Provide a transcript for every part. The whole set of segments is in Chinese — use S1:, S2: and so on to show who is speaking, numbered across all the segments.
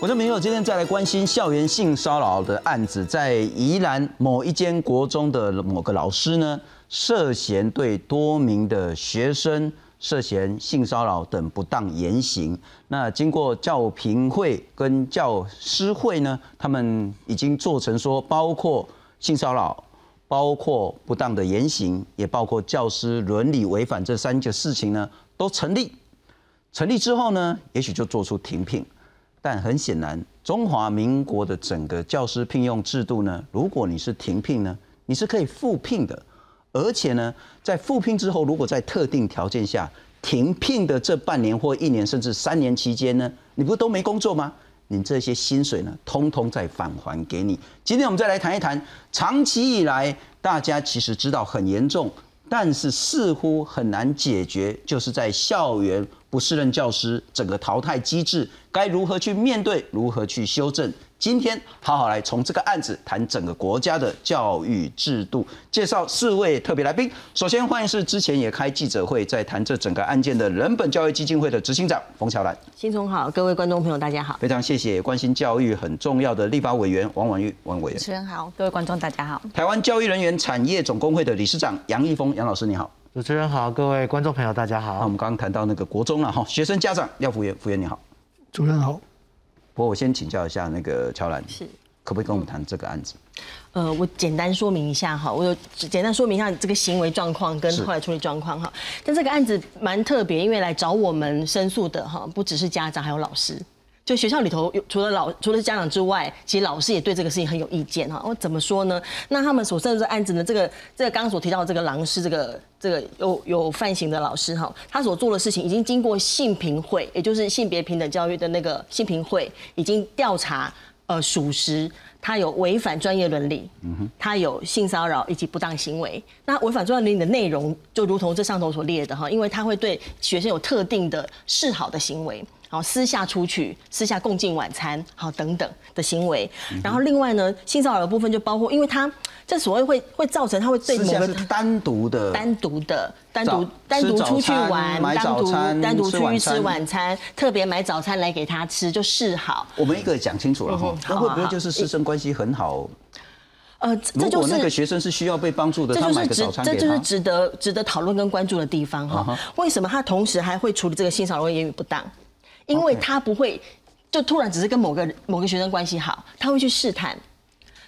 S1: 我这朋友今天再来关心校园性骚扰的案子，在宜兰某一间国中的某个老师呢，涉嫌对多名的学生涉嫌性骚扰等不当言行。那经过教评会跟教师会呢，他们已经做成说，包括性骚扰。包括不当的言行，也包括教师伦理违反这三件事情呢，都成立。成立之后呢，也许就做出停聘。但很显然，中华民国的整个教师聘用制度呢，如果你是停聘呢，你是可以复聘的。而且呢，在复聘之后，如果在特定条件下停聘的这半年或一年甚至三年期间呢，你不都没工作吗？你这些薪水呢，通通再返还给你。今天我们再来谈一谈，长期以来大家其实知道很严重，但是似乎很难解决，就是在校园不适任教师整个淘汰机制，该如何去面对，如何去修正？今天好好来从这个案子谈整个国家的教育制度，介绍四位特别来宾。首先欢迎是之前也开记者会，在谈这整个案件的人本教育基金会的执行长冯乔兰。
S2: 新总好，各位观众朋友大家好。
S1: 非常谢谢关心教育很重要的立法委员王婉玉王委员。
S3: 主持人好，各位观众大家好。
S1: 台湾教育人员产业总工会的理事长杨义峰杨老师你好。
S4: 主持人好，各位观众朋友大家好。
S1: 那我们刚刚谈到那个国中了哈，学生家长廖福元福元你好。
S5: 主任好。
S1: 不过我先请教一下那个乔兰，是可不可以跟我们谈这个案子？
S2: 呃，我简单说明一下哈，我有简单说明一下这个行为状况跟后来处理状况哈。但这个案子蛮特别，因为来找我们申诉的哈，不只是家长，还有老师。就学校里头有除了老除了家长之外，其实老师也对这个事情很有意见哈。我怎么说呢？那他们所涉的案子呢？这个这个刚刚所提到的这个狼师，这个这个有有犯行的老师哈，他所做的事情已经经过性平会，也就是性别平等教育的那个性平会已经调查呃属实，他有违反专业伦理，嗯哼，他有性骚扰以及不当行为。那违反专业伦理的内容，就如同这上头所列的哈，因为他会对学生有特定的示好的行为。好，私下出去，私下共进晚餐，好等等的行为。然后另外呢，性骚扰的部分就包括，因为他这所谓会会造成他会对某个
S1: 单独的、
S2: 单独的、单独单独出去玩，单独单独出去吃晚餐，特别买早餐来给他吃，就示好。
S1: 我们一个讲清楚了哈，那会不会就是师生关系很好？呃，这就是那个学生是需要被帮助的，
S2: 这
S1: 就是值
S2: 这就是值得值得讨论跟关注的地方哈。为什么他同时还会处理这个性骚扰跟言语不当？因为他不会，就突然只是跟某个某个学生关系好，他会去试探，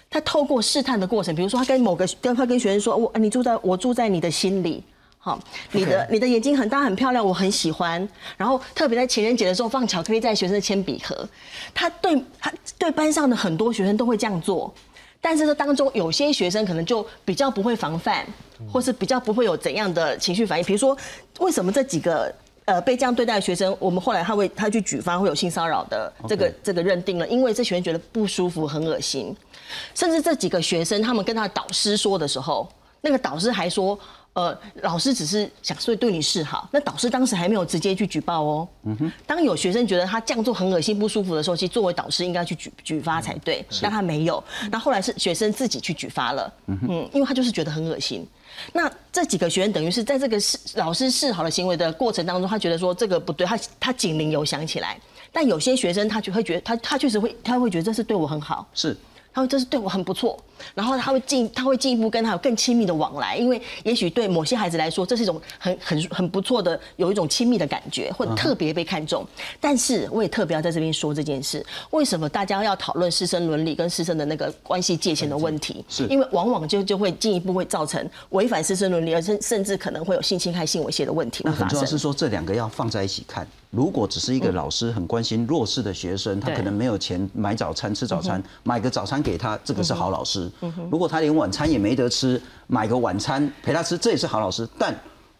S2: 他透过试探的过程，比如说他跟某个跟他跟学生说，我你住在我住在你的心里，好，你的你的眼睛很大很漂亮，我很喜欢，然后特别在情人节的时候放巧克力在学生的铅笔盒，他对他对班上的很多学生都会这样做，但是这当中有些学生可能就比较不会防范，或是比较不会有怎样的情绪反应，比如说为什么这几个。呃，被这样对待的学生，我们后来他会他去举发会有性骚扰的这个这个认定了，因为这学生觉得不舒服、很恶心，甚至这几个学生他们跟他的导师说的时候，那个导师还说，呃，老师只是想说对你示好，那导师当时还没有直接去举报哦。嗯哼。当有学生觉得他这样做很恶心、不舒服的时候，其实作为导师应该去举举发才对，但他没有。那后来是学生自己去举发了，嗯，因为他就是觉得很恶心。那这几个学员等于是在这个示老师示好的行为的过程当中，他觉得说这个不对，他他警铃有响起来。但有些学生他就会觉得他他确实会他会觉得这是对我很好，
S1: 是。
S2: 他说这是对我很不错，然后他会进他会进一步跟他有更亲密的往来，因为也许对某些孩子来说，这是一种很很很不错的，有一种亲密的感觉，或者特别被看重。但是我也特别要在这边说这件事，为什么大家要讨论师生伦理跟师生的那个关系界限的问题？
S1: 是
S2: 因为往往就就会进一步会造成违反师生伦理，而甚甚至可能会有性侵害、性猥亵的问题。
S1: 那很重要是说这两个要放在一起看。如果只是一个老师很关心弱势的学生，他可能没有钱买早餐吃早餐，买个早餐给他，这个是好老师。如果他连晚餐也没得吃，买个晚餐陪他吃，这也是好老师。但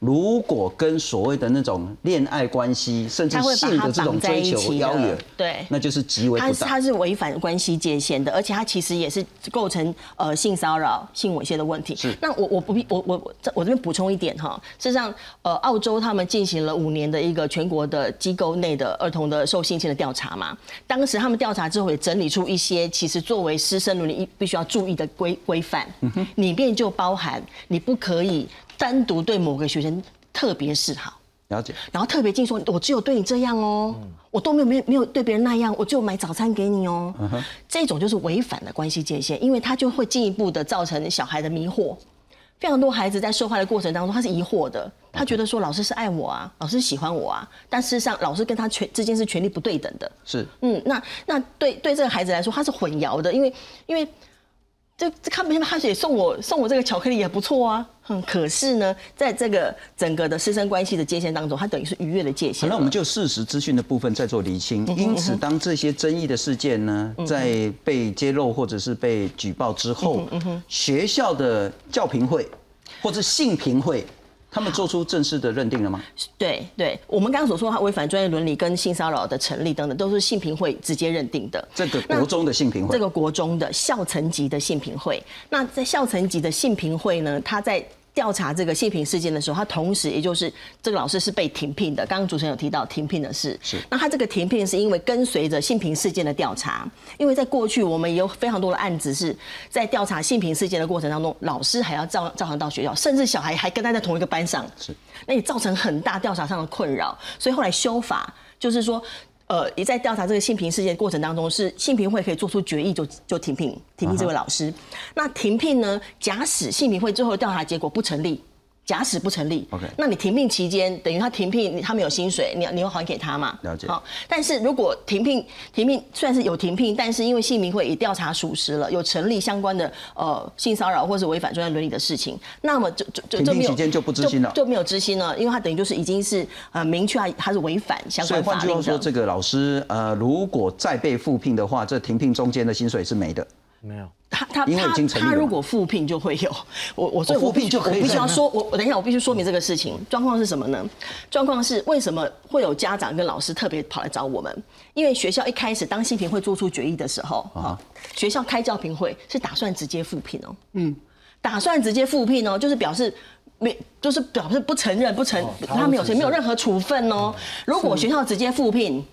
S1: 如果跟所谓的那种恋爱关系，甚至性的这种追求邀约，
S2: 对，
S1: 那就是极为不当。
S2: 他是违反关系界限的，而且他其实也是构成呃性骚扰、性猥亵的问题。
S1: 是。
S2: 那我我不必我我我我这边补充一点哈，事实上呃澳洲他们进行了五年的一个全国的机构内的儿童的受性侵的调查嘛，当时他们调查之后也整理出一些其实作为师生伦理必须要注意的规规范，里面就包含你不可以。单独对某个学生特别示好，
S1: 了解。
S2: 然后特别禁说，我只有对你这样哦，我都没有没有没有对别人那样，我只有买早餐给你哦。这种就是违反了关系界限，因为他就会进一步的造成小孩的迷惑。非常多孩子在受害的过程当中，他是疑惑的，他觉得说老师是爱我啊，老师喜欢我啊，但事实上老师跟他权之间是权力不对等的。
S1: 是，
S2: 嗯，那那对对这个孩子来说，他是混淆的，因为因为。这这看不见他也送我送我这个巧克力也不错啊，嗯，可是呢，在这个整个的师生关系的界限当中，他等于是逾越了界限。
S1: 那我们就事实资讯的部分再做厘清。因此，当这些争议的事件呢，在被揭露或者是被举报之后，学校的教评会或者性评会。他们做出正式的认定了吗？
S2: 对对，我们刚刚所说他违反专业伦理跟性骚扰的成立等等，都是性评会直接认定的。
S1: 这个国中的性评会，
S2: 这个国中的校层级的性评会，那在校层级的性评会呢，他在。调查这个性平事件的时候，他同时也就是这个老师是被停聘的。刚刚主持人有提到停聘的事，
S1: 是。
S2: 那他这个停聘是因为跟随着性平事件的调查，因为在过去我们也有非常多的案子是在调查性平事件的过程当中，老师还要照照常到学校，甚至小孩还跟他在同一个班上，
S1: 是。
S2: 那也造成很大调查上的困扰，所以后来修法就是说。呃，也在调查这个性平事件过程当中，是性平会可以做出决议，就就停聘停聘这位老师。那停聘呢？假使性平会最后调查结果不成立。假使不成立
S1: ，OK，
S2: 那你停聘期间等于他停聘，他没有薪水，你你要还给他嘛？
S1: 了解。
S2: 好，但是如果停聘停聘虽然是有停聘，但是因为性平会已调查属实了，有成立相关的呃性骚扰或是违反专业伦理的事情，那么就就
S1: 就就没有期间就不知心了，
S2: 就没有知心了，因为他等于就是已经是呃明确他他是违反相关法律的。
S1: 所以换句话说，这个老师呃如果再被复聘的话，这停聘中间的薪水是没的。
S4: 没有。
S2: 他他他他如果复聘就会有 我我
S1: 所以复聘就
S2: 我必须要说我我等一下我必须说明这个事情状况是什么呢？状况是为什么会有家长跟老师特别跑来找我们？因为学校一开始当新评会做出决议的时候啊，学校开教评会是打算直接复聘哦，嗯，打算直接复聘哦，就是表示没就是表示不承认不承他没有没有任何处分哦。如果学校直接复聘。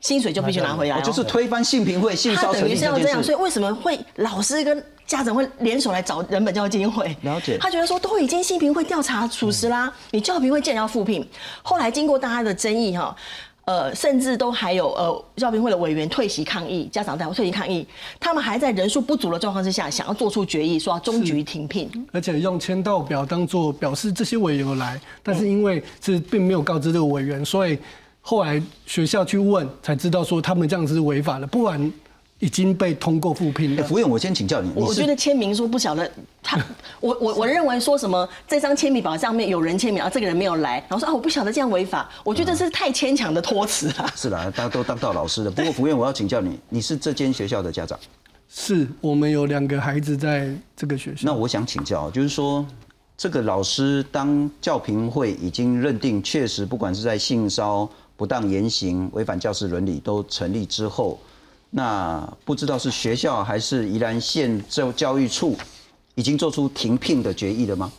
S2: 薪水就必须拿回来，
S1: 就是推翻性评会、性
S2: 等于是要这样，所以为什么会老师跟家长会联手来找人本教育基金会？
S1: 了解。
S2: 他觉得说都已经性评会调查属实啦，你教评会竟然要复聘，后来经过大家的争议哈，呃，甚至都还有呃教评会的委员退席抗议，家长代表退席抗议，他们还在人数不足的状况之下，想要做出决议，说要终局停聘，
S5: 而且用签到表当做表示这些委员来，但是因为是并没有告知这个委员，所以。后来学校去问，才知道说他们这样子是违法的，不然已经被通过复聘了。
S1: 福永，我先请教你，
S2: 我觉得签名说不晓得他，我我我认为说什么这张签名表上面有人签名，啊，这个人没有来，然后说啊我不晓得这样违法，我觉得这是太牵强的托词了。
S1: 是啦，大家都当到老师的。不过 福永，我要请教你，你是这间学校的家长？
S5: 是我们有两个孩子在这个学校。
S1: 那我想请教，就是说。这个老师当教评会已经认定确实，不管是在性骚不当言行、违反教师伦理都成立之后，那不知道是学校还是宜兰县教教育处已经做出停聘的决议了吗？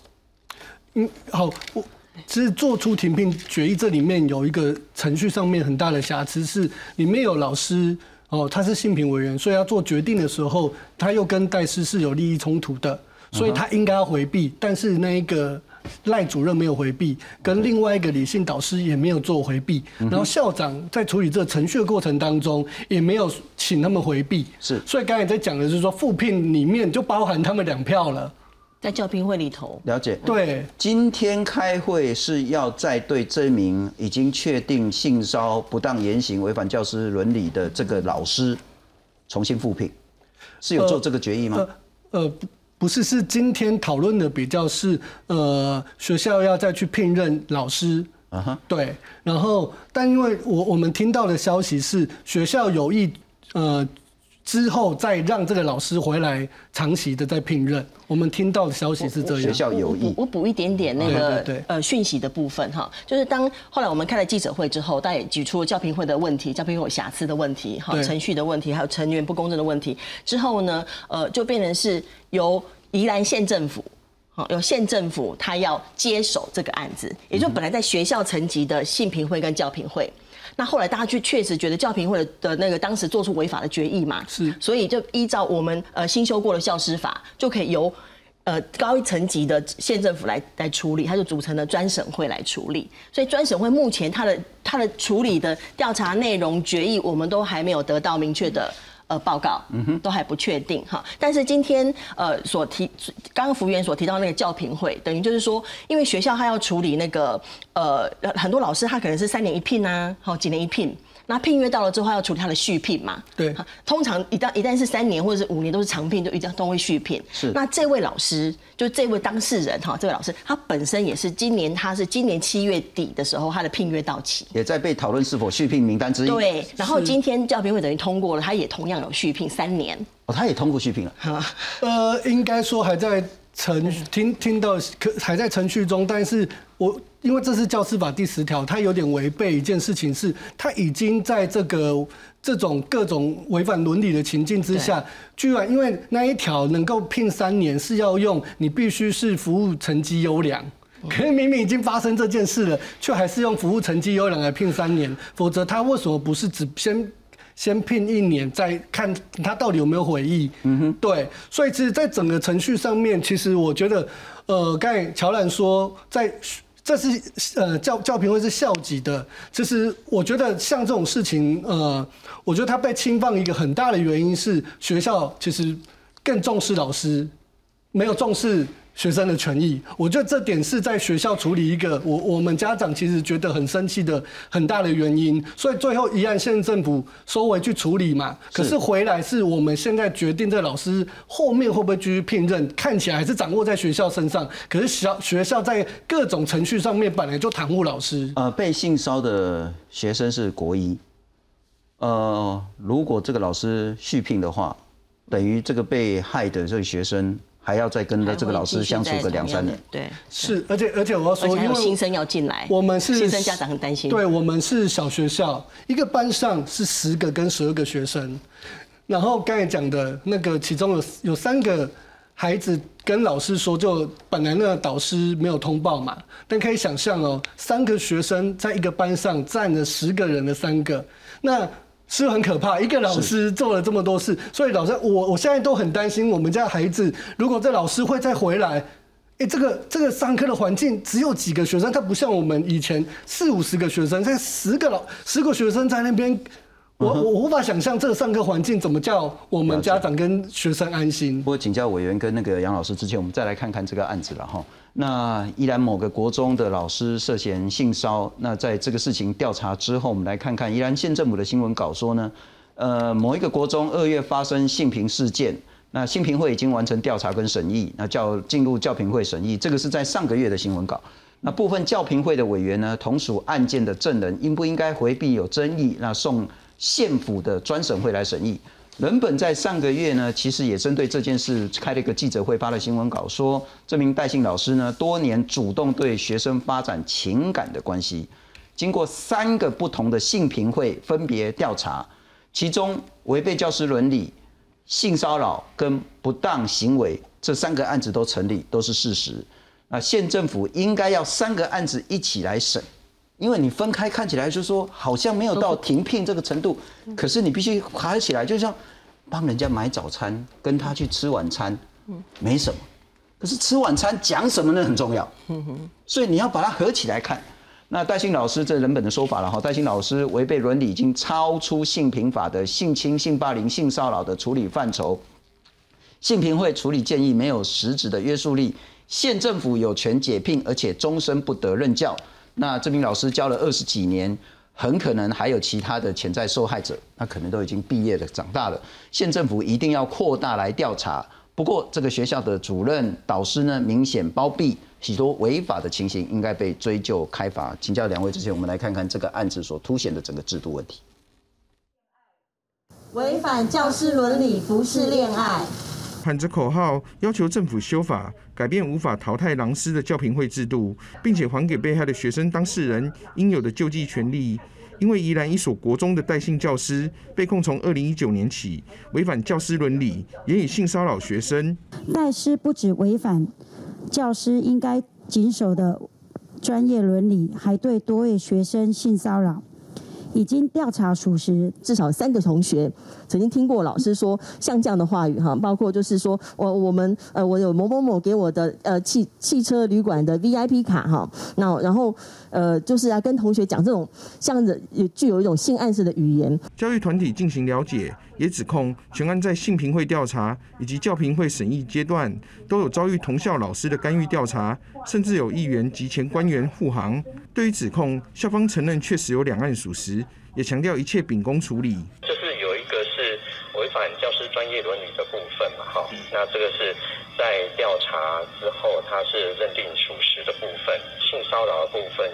S5: 嗯，好，我其实做出停聘决议，这里面有一个程序上面很大的瑕疵，是里面有老师哦，他是性平委员，所以要做决定的时候，他又跟代师是有利益冲突的。所以他应该要回避，但是那一个赖主任没有回避，跟另外一个理性导师也没有做回避，然后校长在处理这个程序的过程当中也没有请他们回避，
S1: 是。
S5: 所以刚才在讲的是说复聘里面就包含他们两票了，
S2: 在教评会里头。
S1: 了解。
S5: 对。
S1: 今天开会是要再对这名已经确定性骚不当言行、违反教师伦理的这个老师重新复聘，是有做这个决议吗？呃。
S5: 不是，是今天讨论的比较是，呃，学校要再去聘任老师，啊哈，对，然后，但因为我我们听到的消息是学校有意，呃，之后再让这个老师回来长期的再聘任，我们听到的消息是这样。
S1: 学校有意，
S2: 我补一点点那个呃讯息的部分哈，就是当后来我们开了记者会之后，大家也举出了教评会的问题，教评会有瑕疵的问题，哈，程序的问题，还有成员不公正的问题，之后呢，呃，就变成是。由宜兰县政府，好，由县政府他要接手这个案子，也就本来在学校层级的性评会跟教评会，那后来大家就确实觉得教评会的那个当时做出违法的决议嘛，
S5: 是，
S2: 所以就依照我们呃新修过的教师法，就可以由呃高一层级的县政府来来处理，他就组成了专审会来处理。所以专审会目前他的他的处理的调查内容决议，我们都还没有得到明确的。呃，报告嗯哼都还不确定哈，但是今天呃所提，刚刚服务员所提到那个教评会，等于就是说，因为学校他要处理那个呃很多老师他可能是三年一聘啊，好几年一聘。那聘约到了之后，要处理他的续聘嘛？
S5: 对。
S2: 通常一旦一旦是三年或者是五年都是长聘，就一定都会续聘。
S1: 是。
S2: 那这位老师，就这位当事人哈，这位老师，他本身也是今年，他是今年七月底的时候，他的聘约到期，
S1: 也在被讨论是否续聘名单之一。
S2: 对。然后今天教评会等于通过了，他也同样有续聘三年。
S1: 哦，他也通过续聘了。
S5: 呃，应该说还在程听听到可还在程序中，但是我。因为这是教师法第十条，它有点违背一件事情，是他已经在这个这种各种违反伦理的情境之下，居然因为那一条能够聘三年是要用你必须是服务成绩优良，可是明明已经发生这件事了，却还是用服务成绩优良来聘三年，否则他为什么不是只先先聘一年，再看他到底有没有悔意？嗯哼，对，所以其实，在整个程序上面，其实我觉得，呃，刚才乔兰说在。这是呃教教评会是校级的，其实我觉得像这种事情，呃，我觉得他被侵犯一个很大的原因是学校其实更重视老师，没有重视。学生的权益，我觉得这点是在学校处理一个我我们家长其实觉得很生气的很大的原因，所以最后一案县政府收回去处理嘛。可是回来是我们现在决定这老师后面会不会继续聘任，看起来还是掌握在学校身上。可是小学校在各种程序上面本来就袒护老师。
S1: 呃，被性骚的学生是国一，呃，如果这个老师续聘的话，等于这个被害的这个学生。还要再跟着这个老师相处个两三年，
S2: 对，
S5: 是，而且而且我要说，
S2: 因为新生要进来，
S5: 我们是
S2: 新生家长很担心，
S5: 对我们是小学校，一个班上是十个跟十二个学生，然后刚才讲的那个，其中有有三个孩子跟老师说，就本来那个导师没有通报嘛，但可以想象哦，三个学生在一个班上占了十个人的三个，那。是很可怕，一个老师做了这么多事，所以老师，我我现在都很担心我们家孩子，如果这老师会再回来，哎，这个这个上课的环境只有几个学生，他不像我们以前四五十个学生，现在十个老十个学生在那边。我我无法想象这个上课环境怎么叫我们家长跟学生安心。
S1: 不过请教委员跟那个杨老师之前，我们再来看看这个案子了哈。那依然某个国中的老师涉嫌性骚那在这个事情调查之后，我们来看看依然县政府的新闻稿说呢，呃，某一个国中二月发生性平事件，那性平会已经完成调查跟审议，那叫进入教评会审议，这个是在上个月的新闻稿。那部分教评会的委员呢，同属案件的证人，应不应该回避有争议？那送。县府的专审会来审议。人本在上个月呢，其实也针对这件事开了一个记者会，发了新闻稿，说这名戴姓老师呢，多年主动对学生发展情感的关系，经过三个不同的性评会分别调查，其中违背教师伦理、性骚扰跟不当行为这三个案子都成立，都是事实。那县政府应该要三个案子一起来审。因为你分开看起来就是说好像没有到停聘这个程度，可是你必须合起来，就像帮人家买早餐，跟他去吃晚餐，没什么。可是吃晚餐讲什么呢很重要，所以你要把它合起来看。那戴鑫老师这人本的说法了哈，戴鑫老师违背伦理，已经超出性平法的性侵、性霸凌、性骚扰的处理范畴。性平会处理建议没有实质的约束力，县政府有权解聘，而且终身不得任教。那这名老师教了二十几年，很可能还有其他的潜在受害者，那可能都已经毕业了、长大了。县政府一定要扩大来调查。不过，这个学校的主任、导师呢，明显包庇许多违法的情形，应该被追究开罚。请教两位之前，我们来看看这个案子所凸显的整个制度问题。
S6: 违反教师伦理，不是恋爱。
S7: 喊着口号要求政府修法，改变无法淘汰狼师的教评会制度，并且还给被害的学生当事人应有的救济权利。因为宜兰一所国中的代姓教师被控从二零一九年起违反教师伦理，言语性骚扰学生。
S8: 代师不止违反教师应该谨守的专业伦理，还对多位学生性骚扰。已经调查属实，
S2: 至少三个同学曾经听过老师说像这样的话语哈，包括就是说我我们呃我有某某某给我的呃汽汽车旅馆的 VIP 卡哈，那然后呃就是要跟同学讲这种像的也具有一种性暗示的语言。
S7: 教育团体进行了解，也指控全案在性评会调查以及教评会审议阶段都有遭遇同校老师的干预调查，甚至有议员及前官员护航。对于指控，校方承认确实有两案属实，也强调一切秉公处理。
S9: 就是有一个是违反教师专业伦理的部分嘛，哈，那这个是在调查之后，他是认定属实的部分。性骚扰的部分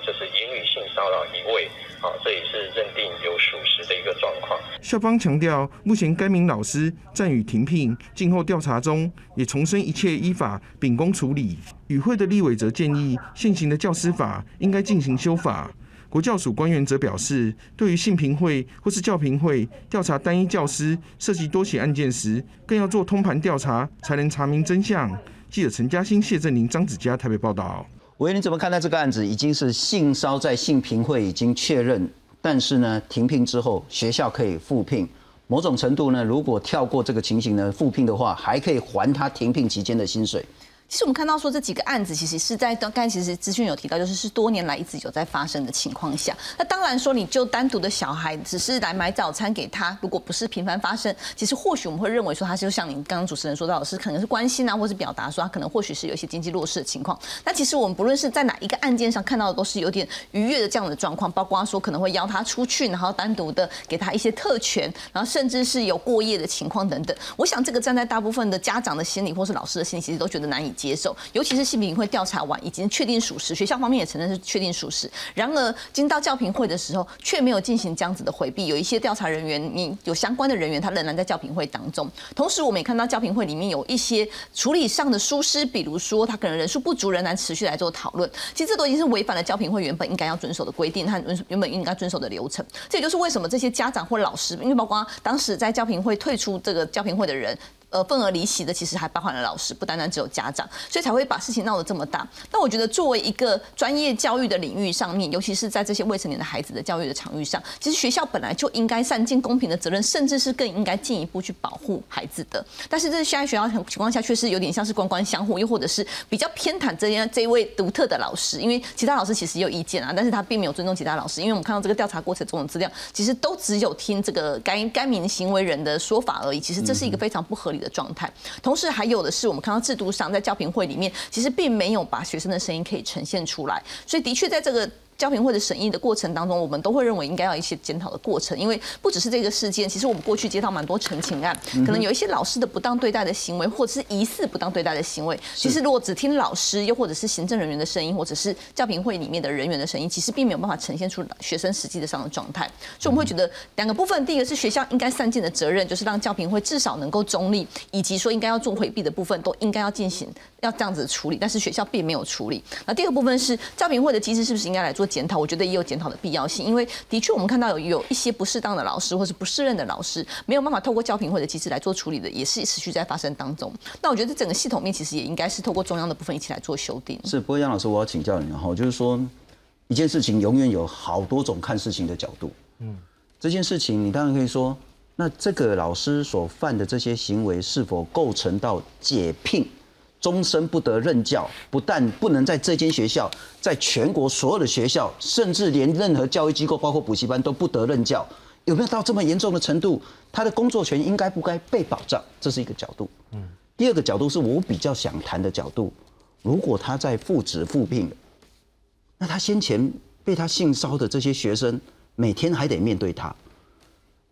S9: 骚扰一位，好，这也是认定有属实的一个状况。
S7: 校方强调，目前该名老师暂予停聘，静候调查中，也重申一切依法秉公处理。与会的立委则建议，现行的教师法应该进行修法。国教署官员则表示，对于性评会或是教评会调查单一教师涉及多起案件时，更要做通盘调查，才能查明真相。记者陈嘉欣、谢振林、张子佳台北报道。
S1: 喂，你怎么看待这个案子？已经是性骚在性评会已经确认，但是呢，停聘之后学校可以复聘，某种程度呢，如果跳过这个情形呢，复聘的话，还可以还他停聘期间的薪水。
S3: 其实我们看到说这几个案子，其实是在刚才其实资讯有提到，就是是多年来一直有在发生的情况下。那当然说，你就单独的小孩只是来买早餐给他，如果不是频繁发生，其实或许我们会认为说他就像您刚刚主持人说到的是，可能是关心啊，或是表达说他可能或许是有一些经济弱势的情况。那其实我们不论是在哪一个案件上看到的，都是有点愉悦的这样的状况，包括说可能会邀他出去，然后单独的给他一些特权，然后甚至是有过夜的情况等等。我想这个站在大部分的家长的心理或是老师的心里，其实都觉得难以接受，尤其是性评会调查完已经确定属实，学校方面也承认是确定属实。然而，经到教评会的时候，却没有进行这样子的回避。有一些调查人员，你有相关的人员，他仍然在教评会当中。同时，我们也看到教评会里面有一些处理上的疏失，比如说他可能人数不足，仍然持续来做讨论。其实这都已经是违反了教评会原本应该要遵守的规定和原本应该遵守的流程。这也就是为什么这些家长或老师，因为包括当时在教评会退出这个教评会的人。呃，份额离席的其实还包含了老师，不单单只有家长，所以才会把事情闹得这么大。那我觉得，作为一个专业教育的领域上面，尤其是在这些未成年的孩子的教育的场域上，其实学校本来就应该善尽公平的责任，甚至是更应该进一步去保护孩子的。但是，这现在学校情况下，却是有点像是官官相护，又或者是比较偏袒这样这一位独特的老师，因为其他老师其实也有意见啊，但是他并没有尊重其他老师。因为我们看到这个调查过程中的资料，其实都只有听这个该该名行为人的说法而已。其实这是一个非常不合理的状态。同时，还有的是我们看到制度上，在教评会里面，其实并没有把学生的声音可以呈现出来，所以的确在这个。教评会的审议的过程当中，我们都会认为应该要一些检讨的过程，因为不只是这个事件，其实我们过去接到蛮多陈情案，可能有一些老师的不当对待的行为，或者是疑似不当对待的行为。其实如果只听老师，又或者是行政人员的声音，或者是教评会里面的人员的声音，其实并没有办法呈现出学生实际的上的状态。所以我们会觉得两个部分，第一个是学校应该散尽的责任，就是让教评会至少能够中立，以及说应该要做回避的部分，都应该要进行要这样子处理。但是学校并没有处理。那第二个部分是教评会的机制是不是应该来做检讨？我觉得也有。检讨的必要性，因为的确我们看到有有一些不适当的老师或是不适任的老师，没有办法透过教评会的机制来做处理的，也是持续在发生当中。那我觉得整个系统面其实也应该是透过中央的部分一起来做修订。
S1: 是，不过杨老师，我要请教你哈，就是说一件事情永远有好多种看事情的角度。嗯，这件事情你当然可以说，那这个老师所犯的这些行为是否构成到解聘？终身不得任教，不但不能在这间学校，在全国所有的学校，甚至连任何教育机构，包括补习班都不得任教。有没有到这么严重的程度？他的工作权应该不该被保障？这是一个角度。嗯。第二个角度是我比较想谈的角度。如果他在复职复聘，那他先前被他性骚的这些学生，每天还得面对他，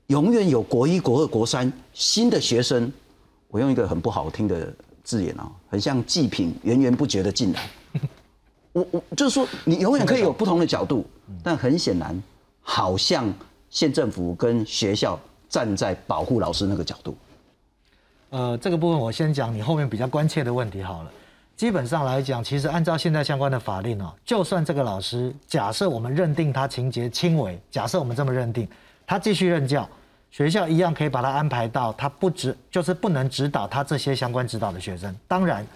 S1: 永远有国一、国二、国三新的学生。我用一个很不好听的。字眼啊，很像祭品源源不绝的进来。我我就是说，你永远可以有不同的角度，但很显然，好像县政府跟学校站在保护老师那个角度。
S4: 呃，这个部分我先讲你后面比较关切的问题好了。基本上来讲，其实按照现在相关的法令哦，就算这个老师假设我们认定他情节轻微，假设我们这么认定，他继续任教。学校一样可以把他安排到他不指，就是不能指导他这些相关指导的学生。当然，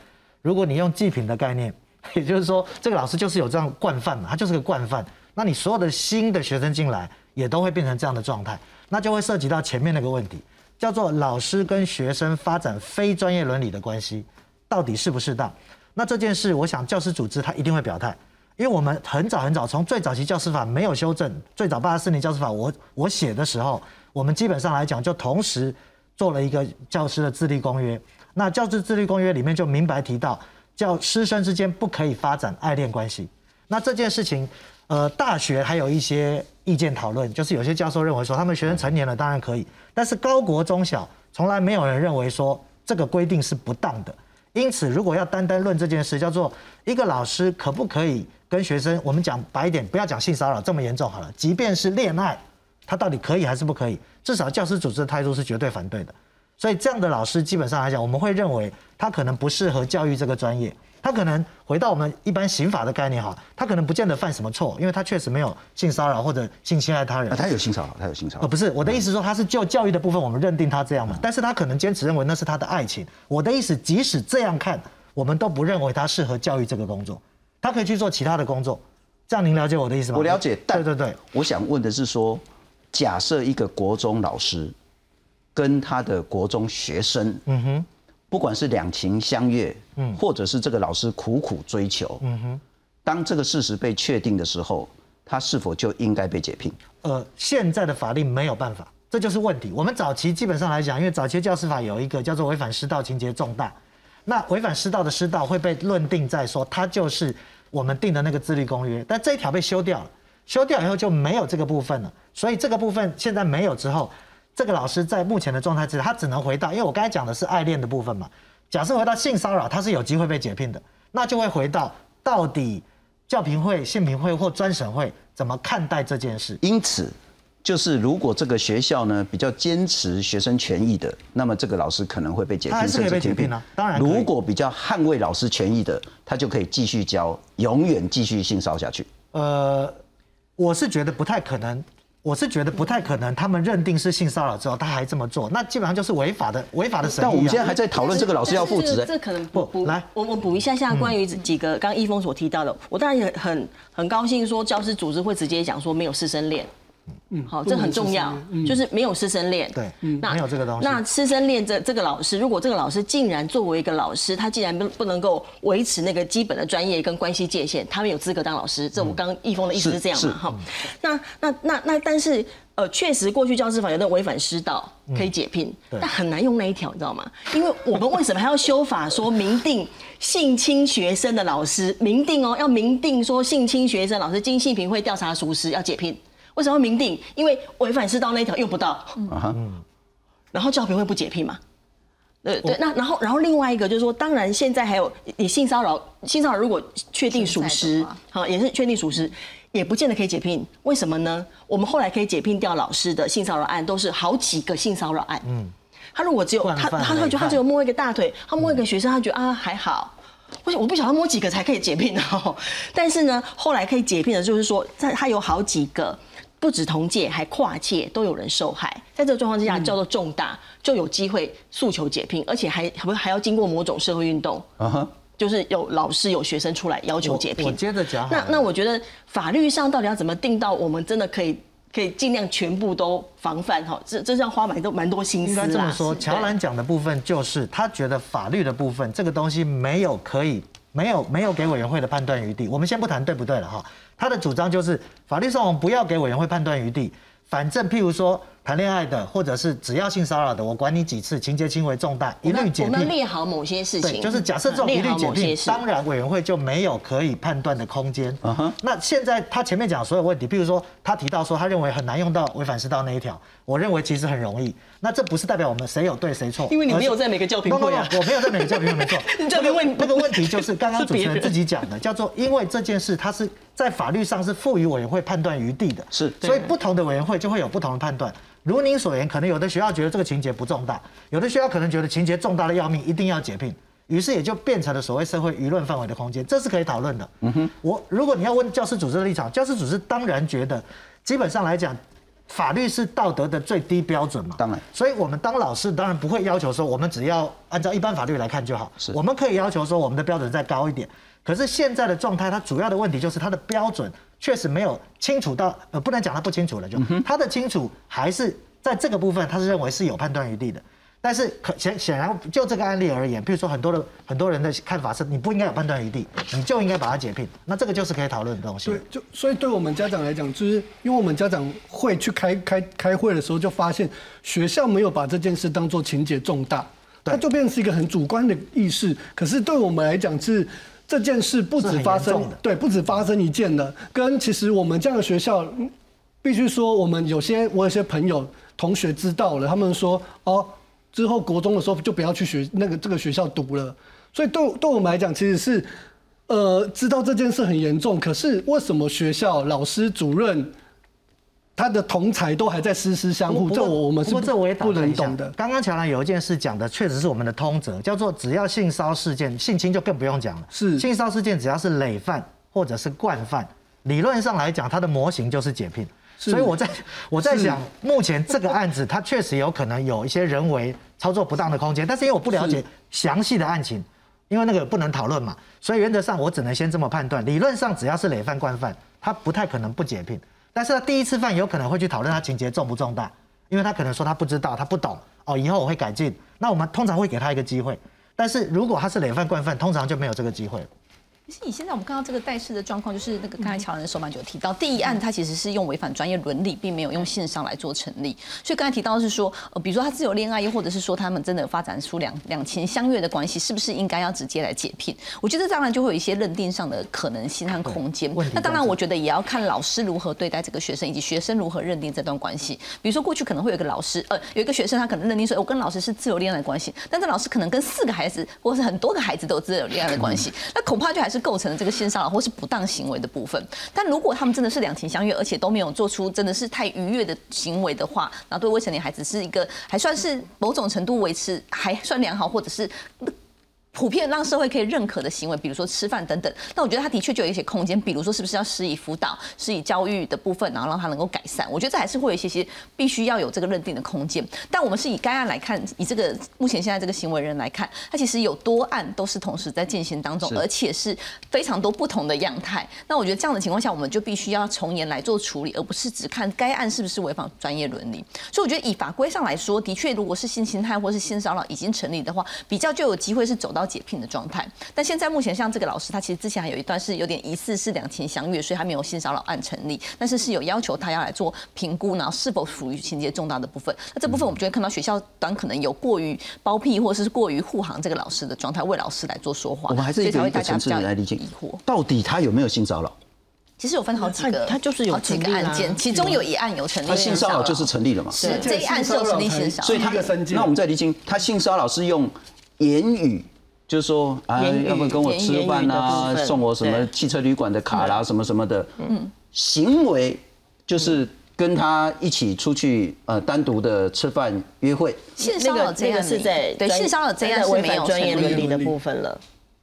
S4: 如果你用祭品的概念，也就是说这个老师就是有这样惯犯嘛，他就是个惯犯。那你所有的新的学生进来，也都会变成这样的状态，那就会涉及到前面那个问题，叫做老师跟学生发展非专业伦理的关系，到底适不适当？那这件事，我想教师组织他一定会表态，因为我们很早很早从最早期教师法没有修正，最早八十四年教师法我我写的时候，我们基本上来讲就同时做了一个教师的自律公约。那教师自律公约里面就明白提到，教师生之间不可以发展爱恋关系。那这件事情，呃，大学还有一些意见讨论，就是有些教授认为说，他们学生成年了当然可以，但是高国中小从来没有人认为说这个规定是不当的。因此，如果要单单论这件事，叫做一个老师可不可以跟学生，我们讲白一点，不要讲性骚扰这么严重好了，即便是恋爱，他到底可以还是不可以？至少教师组织的态度是绝对反对的。所以这样的老师基本上来讲，我们会认为他可能不适合教育这个专业。他可能回到我们一般刑法的概念哈，他可能不见得犯什么错，因为他确实没有性骚扰或者性侵害他人。
S1: 他有性骚扰，他有性骚扰。
S4: 不是我的意思说他是就教育的部分，我们认定他这样嘛，但是他可能坚持认为那是他的爱情。我的意思，即使这样看，我们都不认为他适合教育这个工作，他可以去做其他的工作。这样您了解我的意思吗？
S1: 我了解。
S4: 对对对，
S1: 我想问的是说，假设一个国中老师跟他的国中学生，嗯哼。不管是两情相悦，嗯，或者是这个老师苦苦追求，嗯哼，当这个事实被确定的时候，他是否就应该被解聘？
S4: 呃，现在的法令没有办法，这就是问题。我们早期基本上来讲，因为早期教师法有一个叫做违反师道情节重大，那违反师道的师道会被论定在说他就是我们定的那个自律公约，但这一条被修掉了，修掉以后就没有这个部分了，所以这个部分现在没有之后。这个老师在目前的状态之下，他只能回到，因为我刚才讲的是爱恋的部分嘛。假设回到性骚扰，他是有机会被解聘的，那就会回到到底教评会、性评会或专审会怎么看待这件事。
S1: 因此，就是如果这个学校呢比较坚持学生权益的，那么这个老师可能会被解聘，
S4: 甚至解聘啊。当然，
S1: 如果比较捍卫老师权益的，他就可以继续教，永远继续性骚下去。呃，
S4: 我是觉得不太可能。我是觉得不太可能，他们认定是性骚扰之后，他还这么做，那基本上就是违法的，违法的审
S1: 但我们现在还在讨论这个老师要负责。
S2: 这可能不不来，我我补一下，下关于几个刚刚一峰所提到的，我当然也很很高兴说，教师组织会直接讲说没有师生恋。嗯，好，这很重要，就是没有师生恋。
S4: 对，那没有这个东西。
S2: 那师生恋这这个老师，如果这个老师竟然作为一个老师，他竟然不不能够维持那个基本的专业跟关系界限，他没有资格当老师。这我刚易峰的意思是这样嘛？哈，那那那那，但是呃，确实过去教师法有那违反师道可以解聘，但很难用那一条，你知道吗？因为我们为什么还要修法说明定性侵学生的老师明定哦，要明定说性侵学生老师经性平会调查属实要解聘。为什么要明定？因为违反师道那一条用不到，嗯，然后教评会不解聘嘛？对对，那然后然后另外一个就是说，当然现在还有你性骚扰，性骚扰如果确定属实，好也是确定属实，也不见得可以解聘。为什么呢？我们后来可以解聘掉老师的性骚扰案，都是好几个性骚扰案。嗯，他如果只有他他他觉得他只有摸一个大腿，他摸一个学生，他觉得啊还好。我我不晓得摸几个才可以解聘哦。但是呢，后来可以解聘的，就是说在他有好几个。不止同届，还跨界都有人受害，在这个状况之下叫做重大，就有机会诉求解聘，而且还不还要经过某种社会运动，就是有老师有学生出来要求解聘。
S4: 我接着讲，
S2: 那那我觉得法律上到底要怎么定到我们真的可以可以尽量全部都防范哈？这这要花蛮多蛮多心思。应
S4: 该这么说，乔兰讲的部分就是他觉得法律的部分这个东西没有可以没有没有给委员会的判断余地。我们先不谈对不对了哈。他的主张就是法律上我们不要给委员会判断余地，反正譬如说。谈恋爱的，或者是只要性骚扰的，我管你几次，情节轻微重大，一律解聘。
S2: 我们列好某些事情，
S4: 就是假设这种一律解聘，当然委员会就没有可以判断的空间。嗯哼。那现在他前面讲所有问题，譬如说他提到说他认为很难用到违反师道那一条，我认为其实很容易。那这不是代表我们谁有对谁错，
S2: 因为你没有在每个教评会啊。
S4: 我没有在每个教评会，没错。
S2: 教评问
S4: 那个问题就是刚刚主持人自己讲的，叫做因为这件事它是在法律上是赋予委员会判断余地的，
S1: 是，
S4: 所以不同的委员会就会有不同的判断。如您所言，可能有的学校觉得这个情节不重大，有的学校可能觉得情节重大的要命，一定要解聘，于是也就变成了所谓社会舆论范围的空间，这是可以讨论的。嗯哼，我如果你要问教师组织的立场，教师组织当然觉得，基本上来讲，法律是道德的最低标准嘛？
S1: 当然，
S4: 所以我们当老师当然不会要求说我们只要按照一般法律来看就好，
S1: 是
S4: 我们可以要求说我们的标准再高一点。可是现在的状态，它主要的问题就是它的标准确实没有清楚到，呃，不能讲它不清楚了，就它的清楚还是在这个部分，它是认为是有判断余地的。但是可显显然就这个案例而言，比如说很多的很多人的看法是，你不应该有判断余地，你就应该把它解聘。那这个就是可以讨论的东西。
S5: 对，就所以对我们家长来讲，就是因为我们家长会去开开开会的时候，就发现学校没有把这件事当做情节重大，它就变成是一个很主观的意识。可是对我们来讲是。这件事不止发生，对，不止发生一件的。跟其实我们这样的学校，必须说，我们有些我有些朋友同学知道了，他们说哦，之后国中的时候就不要去学那个这个学校读了。所以对对我们来讲，其实是呃知道这件事很严重，可是为什么学校老师主任？他的同才都还在师师相护，这我我们是不能懂的。
S4: 刚刚乔兰有一件事讲的，确实是我们的通则，叫做只要性骚事件，性侵就更不用讲了。
S5: 是
S4: 性骚事件，只要是累犯或者是惯犯，理论上来讲，它的模型就是解聘。所以我在我在想，目前这个案子，它确实有可能有一些人为操作不当的空间，但是因为我不了解详细的案情，因为那个不能讨论嘛，所以原则上我只能先这么判断。理论上只要是累犯惯犯，他不太可能不解聘。但是他第一次犯有可能会去讨论他情节重不重大，因为他可能说他不知道，他不懂哦，以后我会改进。那我们通常会给他一个机会，但是如果他是累犯惯犯，通常就没有这个机会。
S3: 其实你现在我们看到这个代事的状况，就是那个刚才乔人的手板就有提到，第一案他其实是用违反专业伦理，并没有用线上来做成立。所以刚才提到是说，呃，比如说他自由恋爱，又或者是说他们真的发展出两两情相悦的关系，是不是应该要直接来解聘？我觉得当然就会有一些认定上的可能性和空间。那当然，我觉得也要看老师如何对待这个学生，以及学生如何认定这段关系。比如说过去可能会有一个老师，呃，有一个学生他可能认定说，我跟老师是自由恋爱的关系，但这老师可能跟四个孩子或是很多个孩子都有自由恋爱的关系，那恐怕就还是是构成了这个线。骚扰或是不当行为的部分，但如果他们真的是两情相悦，而且都没有做出真的是太愉悦的行为的话，那对未成年孩子是一个还算是某种程度维持还算良好，或者是。普遍让社会可以认可的行为，比如说吃饭等等，那我觉得他的确就有一些空间，比如说是不是要施以辅导、施以教育的部分，然后让他能够改善。我觉得这还是会有一些些必须要有这个认定的空间。但我们是以该案来看，以这个目前现在这个行为人来看，他其实有多案都是同时在进行当中，而且是非常多不同的样态。那我觉得这样的情况下，我们就必须要从严来做处理，而不是只看该案是不是违反专业伦理。所以我觉得以法规上来说，的确如果是性侵害或是性骚扰已经成立的话，比较就有机会是走到。解聘的状态，但现在目前像这个老师，他其实之前还有一段是有点疑似是两情相悦，所以他没有性骚扰案成立，但是是有要求他要来做评估，然后是否属于情节重大的部分。那这部分我们就会看到学校端可能有过于包庇或者是过于护航这个老师的状态，为老师来做说话。
S1: 我们还是一个一个层次来理解疑惑，到底他有没有性骚扰？
S3: 其实有分好几个，
S2: 他就是有
S3: 几个案件，其中有一案有成立。他
S1: 性骚扰就是成立了嘛？
S3: 是这一案是有成立性骚扰，
S1: 所以他那我们再理清，他性骚扰是用言语。就是说啊，要不跟我吃饭啊，送我什么汽车旅馆的卡啦，什么什么的。嗯，行为就是跟他一起出去呃，单独的吃饭约会。
S3: 性骚扰这个是在对性骚扰这样
S2: 是没有专业伦理的部分了，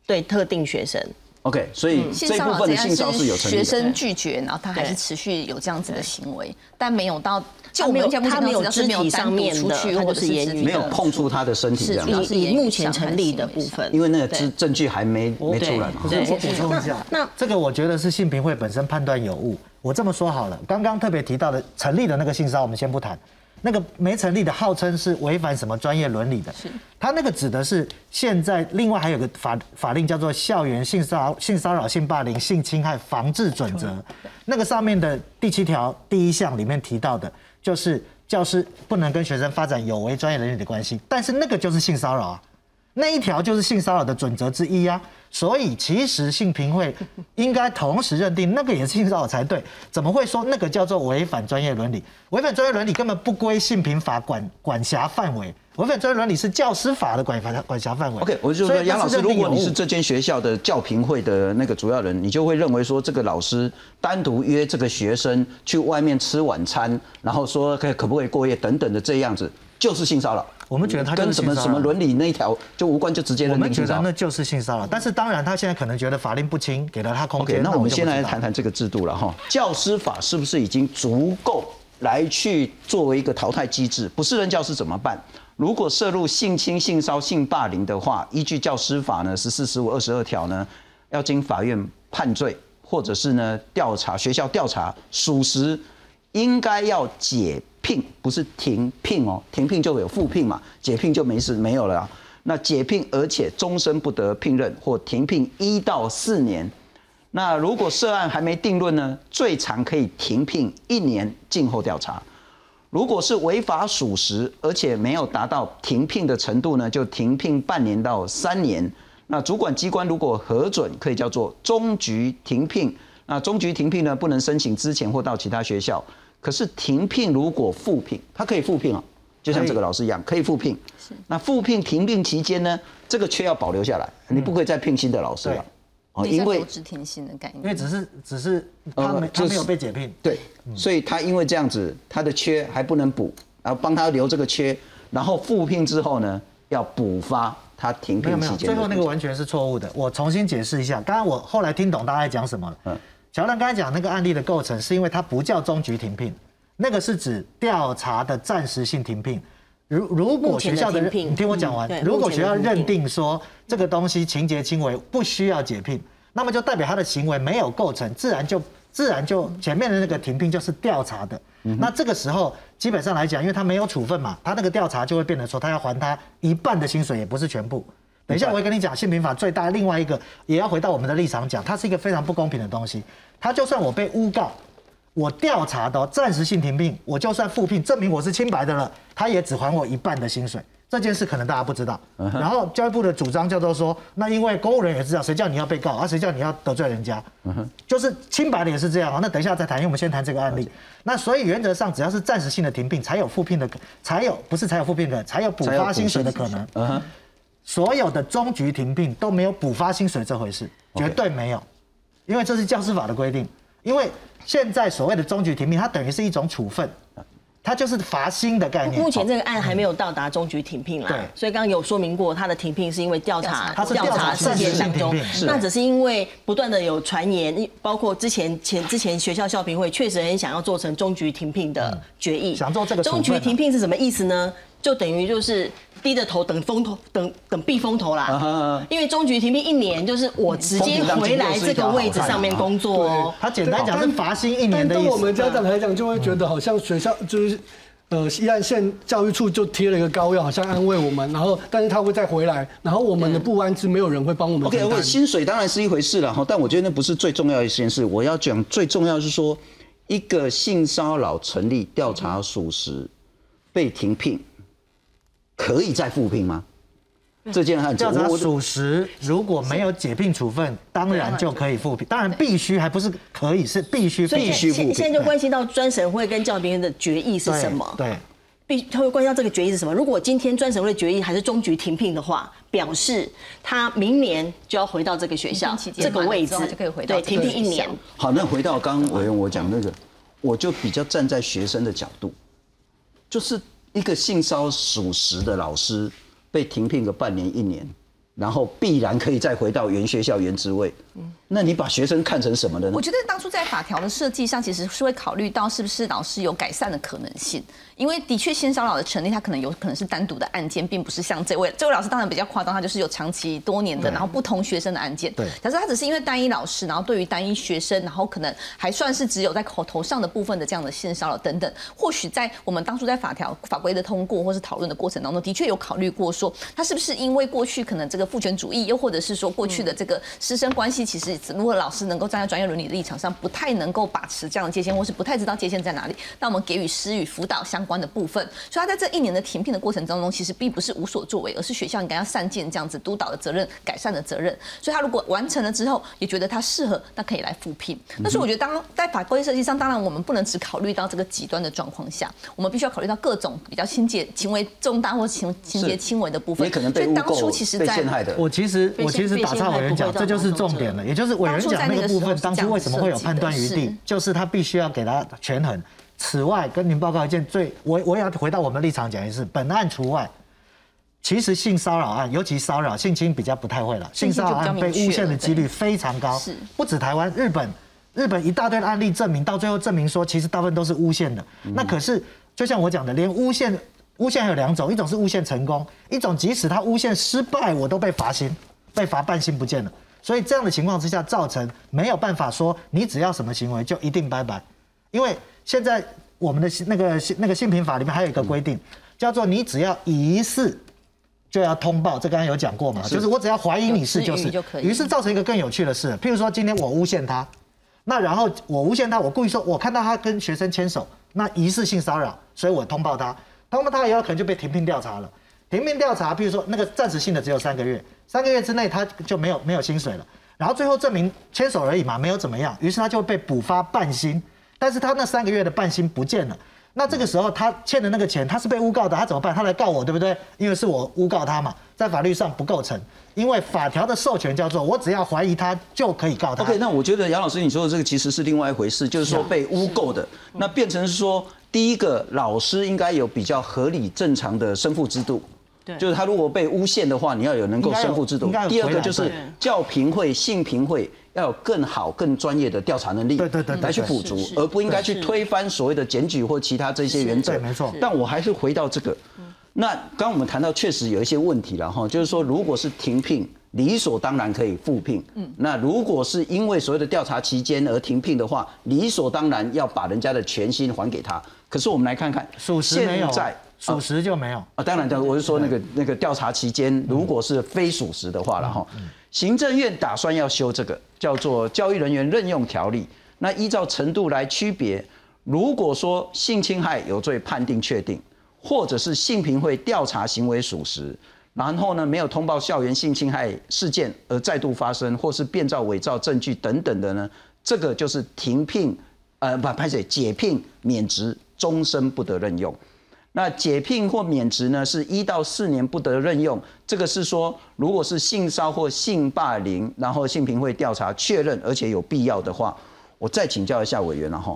S2: 对特定学生。
S1: OK，所以这部分的性骚扰是有
S3: 学生拒绝，然后他还是持续有这样子的行为，但没有到。就没有，
S2: 他没有肢体上面的，或者是言语，
S1: 没有碰触他的身体，这样。
S2: 以目前成立的部分，
S1: 因为那个证证据还没没出来嘛。
S4: 我补充一下，那这个我觉得是性评会本身判断有误。我这么说好了，刚刚特别提到的成立的那个性骚扰，我们先不谈。那个没成立的，号称是违反什么专业伦理的？是。他那个指的是现在另外还有个法法令叫做《校园性骚扰、性骚扰、性霸凌、性侵害防治准则》，那个上面的第七条第一项里面提到的。就是教师不能跟学生发展有违专业伦理的关系，但是那个就是性骚扰啊，那一条就是性骚扰的准则之一啊，所以其实性评会应该同时认定那个也是性骚扰才对，怎么会说那个叫做违反专业伦理？违反专业伦理根本不归性评法管管辖范围。违反专业伦理是教师法的管管管辖范围。
S1: OK，我就说杨老师，如果你是这间学校的教评会的那个主要人，你就会认为说这个老师单独约这个学生去外面吃晚餐，然后说可可不可以过夜等等的这样子，就是性骚扰。
S4: 我们觉得他
S1: 跟什么什么伦理那一条就无关，就直接认定
S4: 性骚扰。那就是性骚扰。但是当然，他现在可能觉得法令不清，给了他空间。
S1: 那我们先来谈谈这个制度了哈。教师法是不是已经足够来去作为一个淘汰机制。不是任教师怎么办？如果涉入性侵、性骚性霸凌的话，依据教师法呢十四、十五、二十二条呢，要经法院判罪，或者是呢调查学校调查属实，应该要解聘，不是停聘哦，停聘就有复聘嘛，解聘就没事没有了啊。那解聘而且终身不得聘任或停聘一到四年。那如果涉案还没定论呢，最长可以停聘一年，静候调查。如果是违法属实，而且没有达到停聘的程度呢，就停聘半年到三年。那主管机关如果核准，可以叫做终局停聘。那终局停聘呢，不能申请之前或到其他学校。可是停聘如果复聘，他可以复聘哦，就像这个老师一样，可以复聘。是。那复聘停聘期间呢，这个缺要保留下来，你不可以再聘新的老师了。
S3: 哦，因为知停薪的概念，
S4: 因为只是只是他没他没有被解聘，
S1: 对，所以他因为这样子，他的缺还不能补，然后帮他留这个缺，然后复聘之后呢，要补发他停聘期间。
S4: 最后那个完全是错误的，我重新解释一下。刚刚我后来听懂大家在讲什么了。嗯，乔亮刚才讲那个案例的构成，是因为它不叫终局停聘，那个是指调查的暂时性停聘。如如果学校的你听我讲完，如果学校认定说这个东西情节轻微，不需要解聘，那么就代表他的行为没有构成，自然就自然就前面的那个停聘就是调查的。那这个时候基本上来讲，因为他没有处分嘛，他那个调查就会变得说他要还他一半的薪水，也不是全部。等一下我会跟你讲，性平法最大另外一个也要回到我们的立场讲，它是一个非常不公平的东西。它就算我被诬告。我调查的暂时性停聘，我就算复聘，证明我是清白的了，他也只还我一半的薪水。这件事可能大家不知道。然后教育部的主张叫做说，那因为公务人员也知道，谁叫你要被告，啊，谁叫你要得罪人家，就是清白的也是这样啊。那等一下再谈，因为我们先谈这个案例。那所以原则上，只要是暂时性的停聘，才有复聘的，才有不是才有复聘的，才有补发薪水的可能。所有的终局停聘都没有补发薪水这回事，绝对没有，因为这是教师法的规定，因为。现在所谓的终局停聘，它等于是一种处分，它就是罚薪的概念。
S2: 目前这个案还没有到达终局停聘啦，
S4: 对，
S2: 所以刚刚有说明过，他的停聘是因为调查，
S4: 调查事件当中，
S2: 那只是因为不断的有传言，包括之前前之前学校校评会确实很想要做成终局停聘的决议，
S4: 想做这个
S2: 终局停聘是什么意思呢？就等于就是低着头等风头，等等避风头啦。因为中局停聘一年，就是我直接回来这个位置上面工作哦。
S4: 他简单讲是罚薪一年的意
S5: 思。对我们家长来讲，就会觉得好像学校就是，呃，西安县教育处就贴了一个膏药，好像安慰我们。然后，但是他会再回来，然后我们的不安是没有人会帮我们。
S1: OK，薪水当然是一回事了哈，但我觉得那不是最重要的一件事。我要讲最重要是说，一个性骚扰成立调查属实，被停聘。可以再复聘吗？这件案
S4: 调查属实，如果没有解聘处分，当然就可以复聘。当然必须，还不是可以，是必须必须复聘。
S2: 现在就关系到专审会跟教育的决议是什么？
S4: 对，
S2: 必他会关系到这个决议是什么？如果今天专审会的决议还是终局停聘的话，表示他明年就要回到这个学校这个位置
S3: 就可以回到
S2: 对停聘一年。
S1: 好，那回到刚刚委员我讲那个，我就比较站在学生的角度，就是。一个性骚属实的老师被停聘个半年一年，然后必然可以再回到原学校原职位。嗯那你把学生看成什么呢？
S3: 我觉得当初在法条的设计上，其实是会考虑到是不是老师有改善的可能性。因为的确，性骚扰的成立，他可能有可能是单独的案件，并不是像这位 这位老师当然比较夸张，他就是有长期多年的，然后不同学生的案件。
S4: 对。
S3: 假设他只是因为单一老师，然后对于单一学生，然后可能还算是只有在口头上的部分的这样的性骚扰等等，或许在我们当初在法条法规的通过或是讨论的过程当中，的确有考虑过说，他是不是因为过去可能这个父权主义，又或者是说过去的这个师生关系，其实如果老师能够站在专业伦理的立场上，不太能够把持这样的界限，或是不太知道界限在哪里，那我们给予师与辅导相关的部分。所以他在这一年的停聘的过程当中，其实并不是无所作为，而是学校应该要善尽这样子督导的责任、改善的责任。所以他如果完成了之后，也觉得他适合，那可以来复聘。但是我觉得，当在法规设计上，当然我们不能只考虑到这个极端的状况下，我们必须要考虑到各种比较情节轻微、重大或情情节轻微的部分。
S1: 可能被误构、被陷害的。
S4: 我其实我其实打岔委员讲，这就是重点了，也就是委员讲那个部分，当初为什么会有判断余地，就是他必须要给他权衡。此外，跟您报告一件最，我我也要回到我们立场讲一次，本案除外。其实性骚扰案，尤其骚扰性侵比较不太会了，性骚扰案被诬陷的几率非常高，是不止台湾、日本，日本一大堆的案例证明，到最后证明说，其实大部分都是诬陷的。那可是，就像我讲的，连诬陷，诬陷还有两种，一种是诬陷成功，一种即使他诬陷失败，我都被罚薪，被罚半薪不见了。所以这样的情况之下，造成没有办法说你只要什么行为就一定拜拜，因为现在我们的那个那个性平法里面还有一个规定，叫做你只要疑似。就要通报，这刚刚有讲过嘛？就是我只要怀疑你是就是，于是造成一个更有趣的事，譬如说今天我诬陷他，那然后我诬陷他，我故意说我看到他跟学生牵手，那疑似性骚扰，所以我通报他，那么他以后可能就被停聘调查了。停聘调查，譬如说那个暂时性的只有三个月，三个月之内他就没有没有薪水了，然后最后证明牵手而已嘛，没有怎么样，于是他就被补发半薪，但是他那三个月的半薪不见了。那这个时候他欠的那个钱，他是被诬告的，他怎么办？他来告我，对不对？因为是我诬告他嘛，在法律上不构成，因为法条的授权叫做我只要怀疑他就可以告他。
S1: OK，那我觉得杨老师你说的这个其实是另外一回事，就是说被诬告的，那变成说第一个老师应该有比较合理正常的身负制度。
S2: 对，
S1: 就是他如果被诬陷的话，你要有能够身负制度。第二个就是教评会、性评会。要有更好、更专业的调查能力，
S4: 对对对，
S1: 来去补足，而不应该去推翻所谓的检举或其他这些原则。
S4: 没错。
S1: 但我还是回到这个，那刚我们谈到确实有一些问题了哈，就是说，如果是停聘，理所当然可以复聘。嗯。那如果是因为所谓的调查期间而停聘的话，理所当然要把人家的全薪还给他。可是我们来看看，
S4: 属实没有，属实就没有
S1: 啊。当然，我是说那个那个调查期间，如果是非属实的话了哈。行政院打算要修这个叫做教育人员任用条例，那依照程度来区别。如果说性侵害有罪判定确定，或者是性评会调查行为属实，然后呢没有通报校园性侵害事件而再度发生，或是变造伪造证据等等的呢，这个就是停聘，呃不，拍水解聘免职，终身不得任用。那解聘或免职呢？是一到四年不得任用。这个是说，如果是性骚或性霸凌，然后性评会调查确认，而且有必要的话，我再请教一下委员了哈。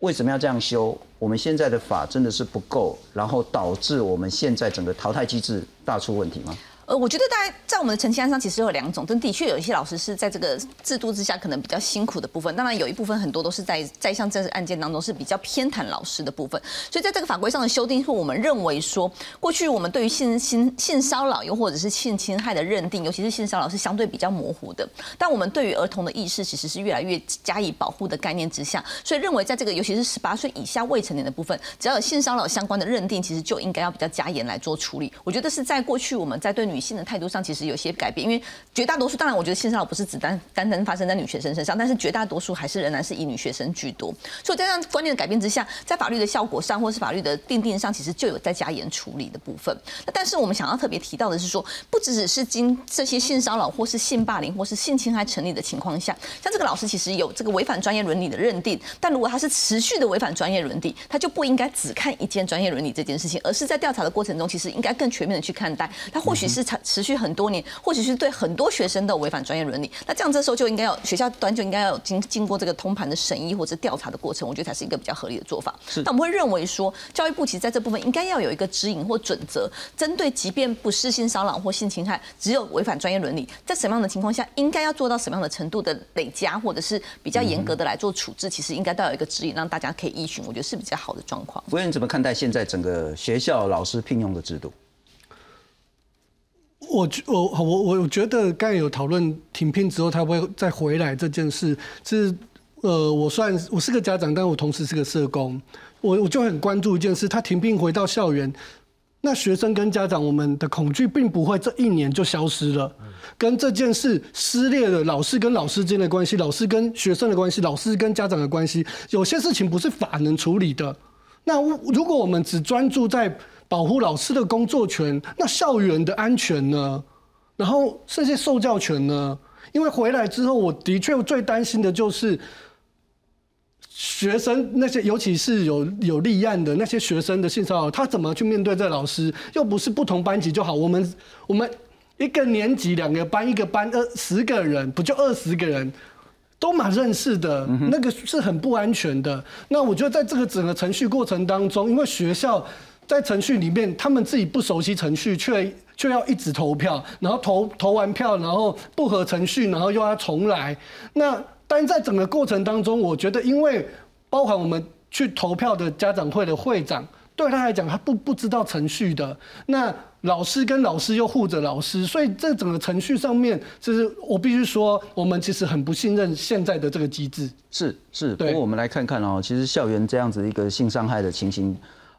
S1: 为什么要这样修？我们现在的法真的是不够，然后导致我们现在整个淘汰机制大出问题吗？
S3: 呃，我觉得大家在我们的澄清案上其实有两种，但的确有一些老师是在这个制度之下可能比较辛苦的部分。当然有一部分很多都是在在像这次案件当中是比较偏袒老师的部分。所以在这个法规上的修订，是我们认为说，过去我们对于性性性骚扰又或者是性侵害的认定，尤其是性骚扰是相对比较模糊的。但我们对于儿童的意识其实是越来越加以保护的概念之下，所以认为在这个尤其是十八岁以下未成年的部分，只要有性骚扰相关的认定，其实就应该要比较加严来做处理。我觉得是在过去我们在对女女性的态度上其实有些改变，因为绝大多数，当然我觉得性骚扰不是只单单单发生在女学生身上，但是绝大多数还是仍然是以女学生居多。所以在这样观念的改变之下，在法律的效果上，或是法律的定定上，其实就有在加严处理的部分。那但是我们想要特别提到的是说，不只只是经这些性骚扰或是性霸凌或是性侵害成立的情况下，像这个老师其实有这个违反专业伦理的认定，但如果他是持续的违反专业伦理，他就不应该只看一件专业伦理这件事情，而是在调查的过程中，其实应该更全面的去看待，他或许是持持续。很多年，或许是对很多学生都违反专业伦理，那这样这时候就应该要学校端就应该要经经过这个通盘的审议或者调查的过程，我觉得才是一个比较合理的做法。
S1: 是，
S3: 但我们会认为说，教育部其实在这部分应该要有一个指引或准则，针对即便不是性骚扰或性侵害，只有违反专业伦理，在什么样的情况下应该要做到什么样的程度的累加，或者是比较严格的来做处置，其实应该都有一个指引，让大家可以依循，我觉得是比较好的状况。
S1: 委员怎么看待现在整个学校老师聘用的制度？
S5: 我我我我觉得刚才有讨论停聘之后他会再回来这件事，是呃，我算我是个家长，但我同时是个社工，我我就很关注一件事，他停聘回到校园，那学生跟家长我们的恐惧并不会这一年就消失了，跟这件事撕裂了老师跟老师之间的关系，老师跟学生的关系，老师跟家长的关系，有些事情不是法能处理的，那如果我们只专注在。保护老师的工作权，那校园的安全呢？然后这些受教权呢？因为回来之后，我的确最担心的就是学生那些，尤其是有有立案的那些学生的性骚扰，他怎么去面对这老师？又不是不同班级就好，我们我们一个年级两个班，一个班二十个人，不就二十个人都蛮认识的，那个是很不安全的。那我觉得在这个整个程序过程当中，因为学校。在程序里面，他们自己不熟悉程序，却却要一直投票，然后投投完票，然后不合程序，然后又要重来。那但是在整个过程当中，我觉得因为包含我们去投票的家长会的会长，对他来讲他不不知道程序的，那老师跟老师又护着老师，所以这整个程序上面，就是我必须说，我们其实很不信任现在的这个机制。
S1: 是是，不
S5: 对
S1: 过我们来看看哦，其实校园这样子一个性伤害的情形，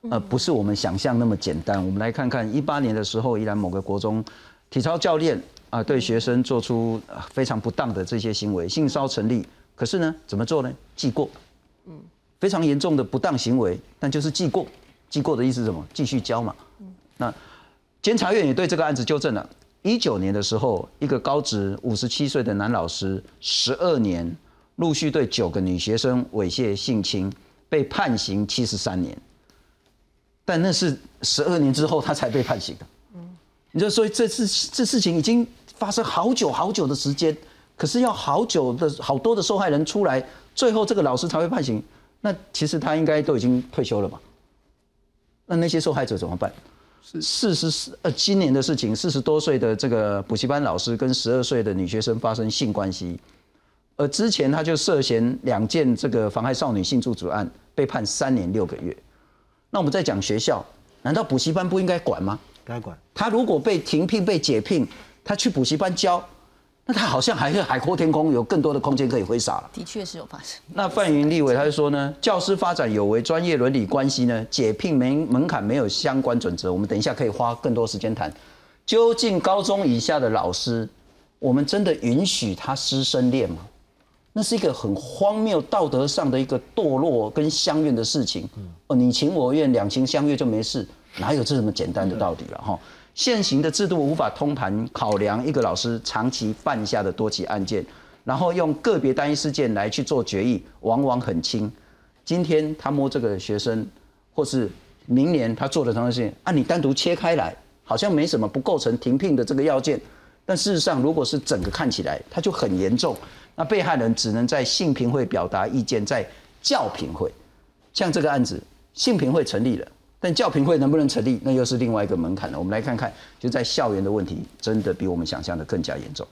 S1: 呃，不是我们想象那么简单。我们来看看一八年的时候，依然某个国中体操教练啊、对学生做出呃非常不当的这些行为，性骚成立，可是呢，怎么做呢？记过，嗯，非常严重的不当行为，但就是记过，记过的意思是什么？继续教嘛。那监察院也对这个案子纠正了。一九年的时候，一个高职五十七岁的男老师，十二年陆续对九个女学生猥亵性侵，被判刑七十三年。但那是十二年之后他才被判刑的。嗯你就说这次这事情已经发生好久好久的时间，可是要好久的好多的受害人出来，最后这个老师才会判刑。那其实他应该都已经退休了吧？那那些受害者怎么办？四十四呃，今年的事情，四十多岁的这个补习班老师跟十二岁的女学生发生性关系，而之前他就涉嫌两件这个妨害少女性自主案，被判三年六个月。那我们在讲学校，难道补习班不应该管吗？
S4: 该管。
S1: 他如果被停聘、被解聘，他去补习班教，那他好像还是海阔天空，有更多的空间可以挥洒了。
S3: 的确是有发生。
S1: 那范云立委他就说呢，教师发展有违专业伦理关系呢，解聘门门槛没有相关准则。我们等一下可以花更多时间谈，究竟高中以下的老师，我们真的允许他师生恋吗？那是一个很荒谬、道德上的一个堕落跟相怨的事情。哦，你情我愿，两情相悦就没事，哪有这么简单的道理了哈？现行的制度无法通盘考量一个老师长期犯下的多起案件，然后用个别单一事件来去做决议，往往很轻。今天他摸这个学生，或是明年他做的同样事情，啊，你单独切开来，好像没什么，不构成停聘的这个要件。但事实上，如果是整个看起来，它就很严重。那被害人只能在性评会表达意见，在教评会。像这个案子，性评会成立了，但教评会能不能成立，那又是另外一个门槛了。我们来看看，就在校园的问题，真的比我们想象的更加严重。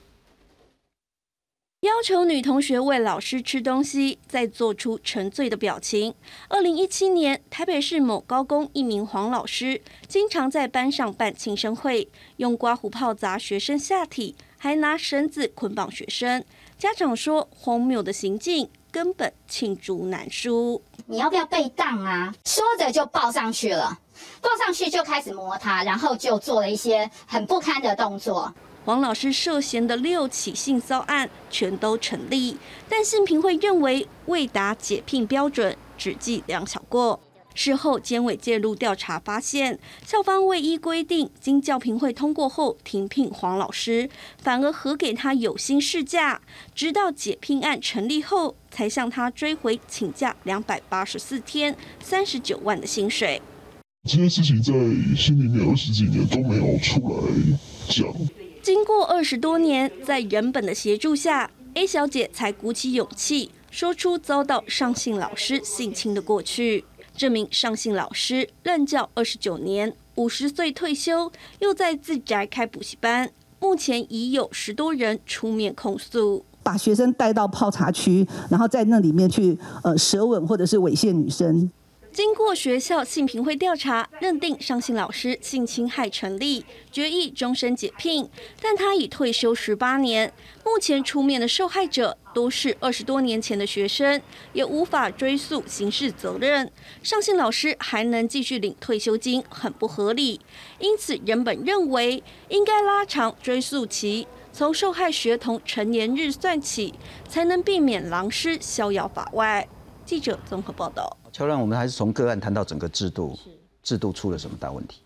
S10: 要求女同学喂老师吃东西，再做出沉醉的表情。二零一七年，台北市某高工一名黄老师，经常在班上办庆生会，用刮胡泡砸学生下体，还拿绳子捆绑学生。家长说，荒谬的行径根本罄竹难书。
S11: 你要不要被当啊？说着就抱上去了，抱上去就开始摸他，然后就做了一些很不堪的动作。
S10: 黄老师涉嫌的六起性骚案全都成立，但性平会认为未达解聘标准，只记两小过。事后监委介入调查，发现校方未依规定经教评会通过后停聘黄老师，反而核给他有薪事假，直到解聘案成立后，才向他追回请假两百八十四天、三十九万的薪水。
S12: 这件事情在心里面二十几年都没有出来讲。
S10: 经过二十多年，在人本的协助下，A 小姐才鼓起勇气说出遭到上信老师性侵的过去。这名上信老师任教二十九年，五十岁退休，又在自宅开补习班，目前已有十多人出面控诉。
S13: 把学生带到泡茶区，然后在那里面去呃舌吻或者是猥亵女生。
S10: 经过学校性评会调查，认定上信老师性侵害成立，决议终身解聘。但他已退休十八年，目前出面的受害者都是二十多年前的学生，也无法追溯刑事责任。上信老师还能继续领退休金，很不合理。因此，人本认为应该拉长追诉期，从受害学童成年日算起，才能避免狼师逍遥法外。记者综合报道。
S1: 乔亮，我们还是从个案谈到整个制度，制度出了什么大问题？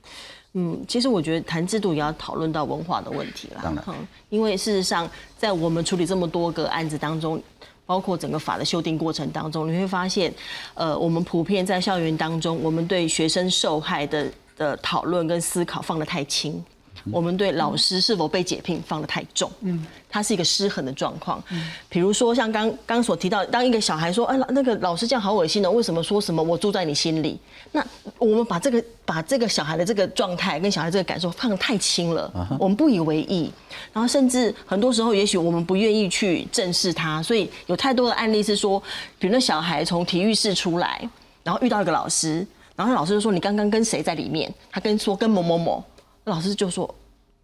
S2: 嗯，其实我觉得谈制度也要讨论到文化的问题啦。
S1: 当然，
S2: 因为事实上，在我们处理这么多个案子当中，包括整个法的修订过程当中，你会发现，呃，我们普遍在校园当中，我们对学生受害的的讨论跟思考放得太轻。我们对老师是否被解聘放得太重，嗯，它是一个失衡的状况。比如说像刚刚所提到，当一个小孩说，哎，那个老师这样好恶心哦，为什么说什么我住在你心里？那我们把这个把这个小孩的这个状态跟小孩这个感受放得太轻了，我们不以为意，然后甚至很多时候，也许我们不愿意去正视他，所以有太多的案例是说，比如那小孩从体育室出来，然后遇到一个老师，然后老师就说你刚刚跟谁在里面？他跟说跟某某某。老师就说：“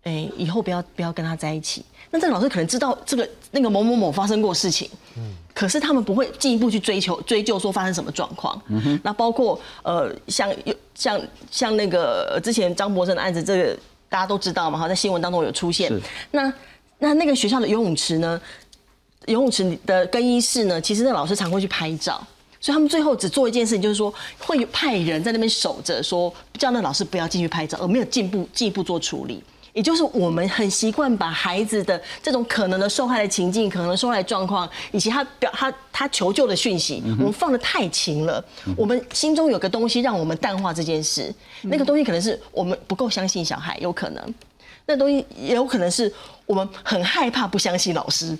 S2: 哎，以后不要不要跟他在一起。”那这个老师可能知道这个那个某某某发生过事情，嗯，可是他们不会进一步去追求追究说发生什么状况。嗯哼，那包括呃，像像像那个之前张博生的案子，这个大家都知道嘛，哈，在新闻当中有出现。那那那个学校的游泳池呢？游泳池的更衣室呢？其实那老师常会去拍照。所以他们最后只做一件事情，就是说会派人在那边守着，说叫那老师不要进去拍照，而没有进步进一步做处理。也就是我们很习惯把孩子的这种可能的受害的情境、可能受害状况，以及他表他他求救的讯息，我们放的太轻了。我们心中有个东西让我们淡化这件事，那个东西可能是我们不够相信小孩，有可能。那东西也有可能是我们很害怕不相信老师。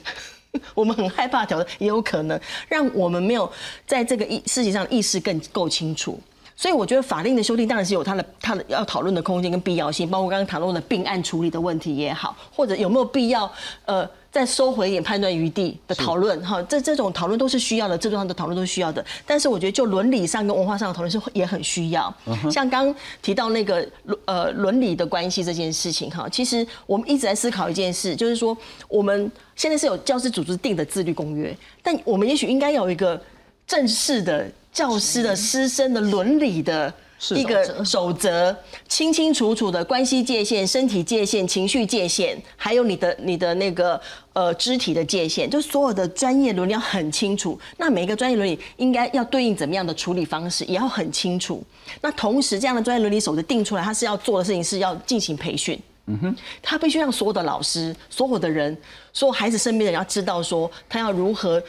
S2: 我们很害怕挑战，也有可能让我们没有在这个意世界上意识更够清楚。所以我觉得法令的修订当然是有它的它的要讨论的空间跟必要性，包括刚刚讨论的并案处理的问题也好，或者有没有必要呃再收回一点判断余地的讨论哈，这这种讨论都是需要的，这种的讨论都是需要的。但是我觉得就伦理上跟文化上的讨论是也很需要。像刚提到那个呃伦理的关系这件事情哈，其实我们一直在思考一件事，就是说我们现在是有教师组织定的自律公约，但我们也许应该有一个正式的。教师的师生的伦理的一个守则，清清楚楚的关系界限、身体界限、情绪界限，还有你的你的那个呃肢体的界限，就所有的专业伦理要很清楚。那每一个专业伦理应该要对应怎么样的处理方式，也要很清楚。那同时，这样的专业伦理守则定出来，他是要做的事情是要进行培训。嗯哼，他必须让所有的老师、所有的人、所有孩子身边的人要知道，说他要如何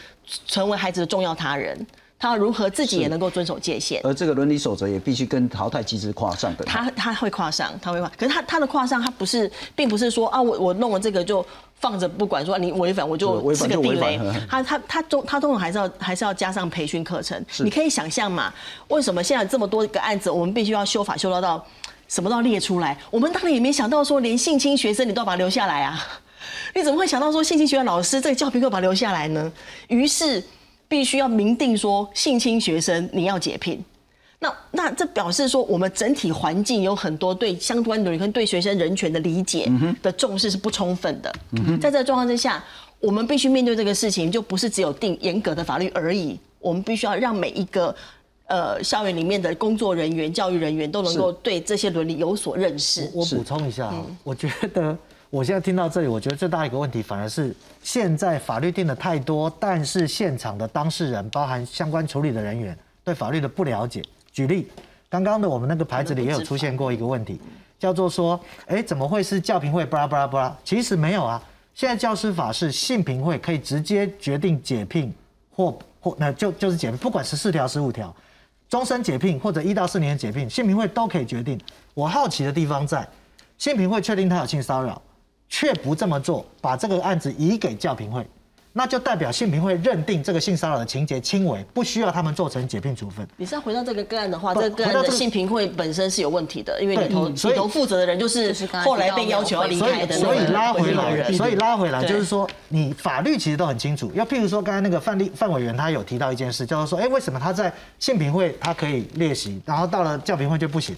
S2: 成为孩子的重要他人。他如何自己也能够遵守界限？
S1: 而这个伦理守则也必须跟淘汰机制跨上的。
S2: 他他会跨上，他会跨。可是他他的跨上，他不是，并不是说啊，我我弄了这个就放着不管，说你违反我就是个地雷。他他他中他通常还是要还是要加上培训课程。你可以想象嘛，为什么现在这么多个案子，我们必须要修法修到到什么都要列出来？我们当然也没想到说，连性侵学生你都要把他留下来啊！你怎么会想到说性侵学院老师这个教评课把他留下来呢？于是。必须要明定说性侵学生你要解聘，那那这表示说我们整体环境有很多对相关的跟对学生人权的理解的重视是不充分的。在这个状况之下，我们必须面对这个事情，就不是只有定严格的法律而已。我们必须要让每一个呃校园里面的工作人员、教育人员都能够对这些伦理有所认识。
S4: 我补充一下，我觉得。我现在听到这里，我觉得最大一个问题反而是现在法律定的太多，但是现场的当事人，包含相关处理的人员，对法律的不了解。举例，刚刚的我们那个牌子里也有出现过一个问题，叫做说，哎，怎么会是教评会？巴拉巴拉巴拉，其实没有啊。现在教师法是性评会可以直接决定解聘或或那就就是解聘，不管十四条十五条，终身解聘或者一到四年解聘，性评会都可以决定。我好奇的地方在，性评会确定他有性骚扰。却不这么做，把这个案子移给教评会。那就代表性评会认定这个性骚扰的情节轻微，不需要他们做成解聘处分。
S2: 你是要回到这个个案的话，这个个案的性评会本身是有问题的，因为里头里头负责的人就是后来被要求要离开的
S4: 所以拉回来，所以拉回来就是说，你法律其实都很清楚。要譬如说，刚才那个范立范委员他有提到一件事，叫做说，哎，为什么他在性评会他可以列席，然后到了教评会就不行？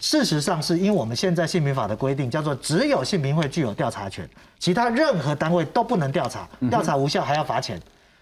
S4: 事实上是因为我们现在性平法的规定叫做，只有性平会具有调查权。其他任何单位都不能调查，调查无效还要罚钱，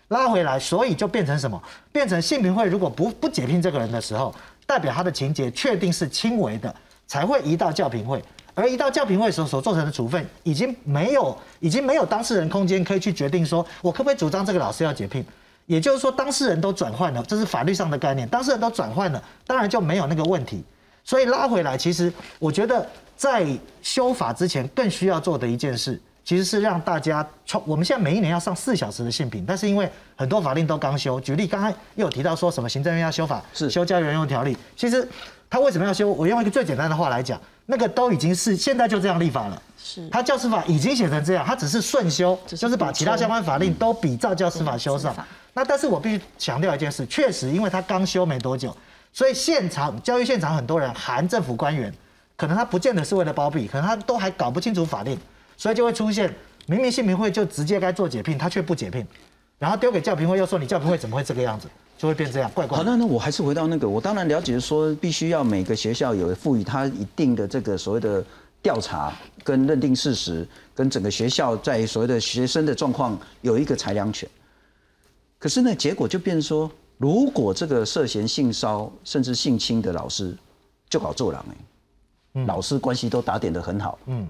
S4: 拉回来，所以就变成什么？变成性平会如果不不解聘这个人的时候，代表他的情节确定是轻微的，才会移到教评会，而移到教评会时候所做成的处分，已经没有已经没有当事人空间可以去决定说，我可不可以主张这个老师要解聘？也就是说，当事人都转换了，这是法律上的概念，当事人都转换了，当然就没有那个问题。所以拉回来，其实我觉得在修法之前，更需要做的一件事。其实是让大家从我们现在每一年要上四小时的性平，但是因为很多法令都刚修，举例刚才又有提到说什么行政院要修法，
S1: 是
S4: 修教育人用条例。其实他为什么要修？我用一个最简单的话来讲，那个都已经是现在就这样立法了。
S2: 是，
S4: 他教师法已经写成这样，他只是顺修，就是把其他相关法令都比照教师法修上。那但是我必须强调一件事，确实因为他刚修没多久，所以现场教育现场很多人含政府官员，可能他不见得是为了包庇，可能他都还搞不清楚法令，所以就会出现明明信评会就直接该做解聘，他却不解聘，然后丢给教评会又说你教评会怎么会这个样子？就会变这样，怪怪。
S1: 好，那那我还是回到那个，我当然了解说，必须要每个学校有赋予他一定的这个所谓的调查跟认定事实，跟整个学校在所谓的学生的状况有一个裁量权。可是呢，结果就变说，如果这个涉嫌性骚甚至性侵的老师就搞做狼哎，老师关系都打点的很好，嗯，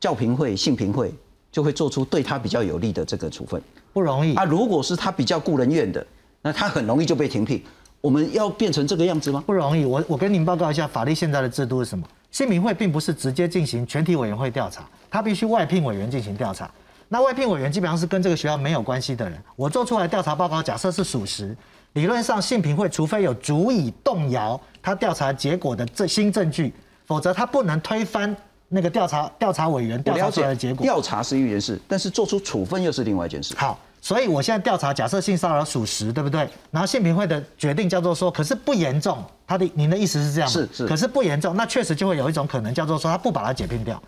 S1: 教评会、性评会就会做出对他比较有利的这个处分，
S4: 不容易。
S1: 啊，如果是他比较顾人怨的。那他很容易就被停聘，我们要变成这个样子吗？
S4: 不容易。我我跟您报告一下，法律现在的制度是什么？新民会并不是直接进行全体委员会调查，他必须外聘委员进行调查。那外聘委员基本上是跟这个学校没有关系的人。我做出来调查报告，假设是属实，理论上性评会除非有足以动摇他调查结果的这新证据，否则他不能推翻那个调查调查委员调查出来的结果。
S1: 调查是一件事，但是做出处分又是另外一件事。
S4: 好。所以，我现在调查，假设性骚扰属实，对不对？然后性评会的决定叫做说，可是不严重。他的您的意思是这样
S1: 是是。
S4: 可是不严重，那确实就会有一种可能叫做说，他不把它解聘掉。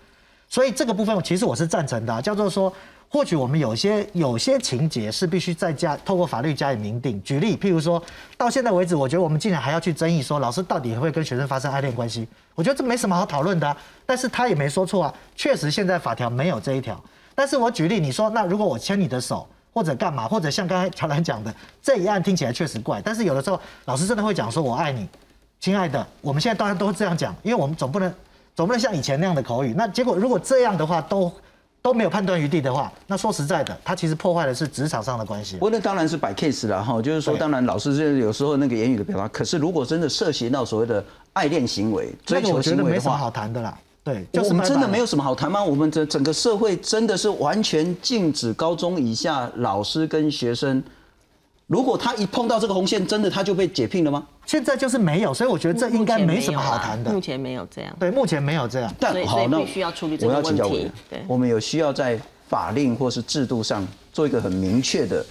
S4: 所以这个部分其实我是赞成的，叫做说，或许我们有些有些情节是必须再加透过法律加以明定。举例，譬如说到现在为止，我觉得我们竟然还要去争议说，老师到底会跟学生发生爱恋关系？我觉得这没什么好讨论的。但是他也没说错啊，确实现在法条没有这一条。但是我举例，你说那如果我牵你的手？或者干嘛？或者像刚才乔兰讲的，这一案听起来确实怪，但是有的时候老师真的会讲说“我爱你，亲爱的”。我们现在大家都这样讲，因为我们总不能总不能像以前那样的口语。那结果如果这样的话都都没有判断余地的话，那说实在的，他其实破坏的是职场上的关系。
S1: 不过那当然是摆 case 了哈，就是说当然老师是有时候那个言语的表达，可是如果真的涉嫌到所谓的爱恋行为、追求行为
S4: 的话，好谈的啦。对就，
S1: 我们真的没有什么好谈吗？我们整整个社会真的是完全禁止高中以下老师跟学生，如果他一碰到这个红线，真的他就被解聘了吗？
S4: 现在就是没有，所以我觉得这应该没什么好谈的。
S2: 目前没有这样。
S4: 对，目前没有这样。
S2: 但好，那必须要处理这个问题。
S1: 对，我们有需要在法令或是制度上做一个很明确的，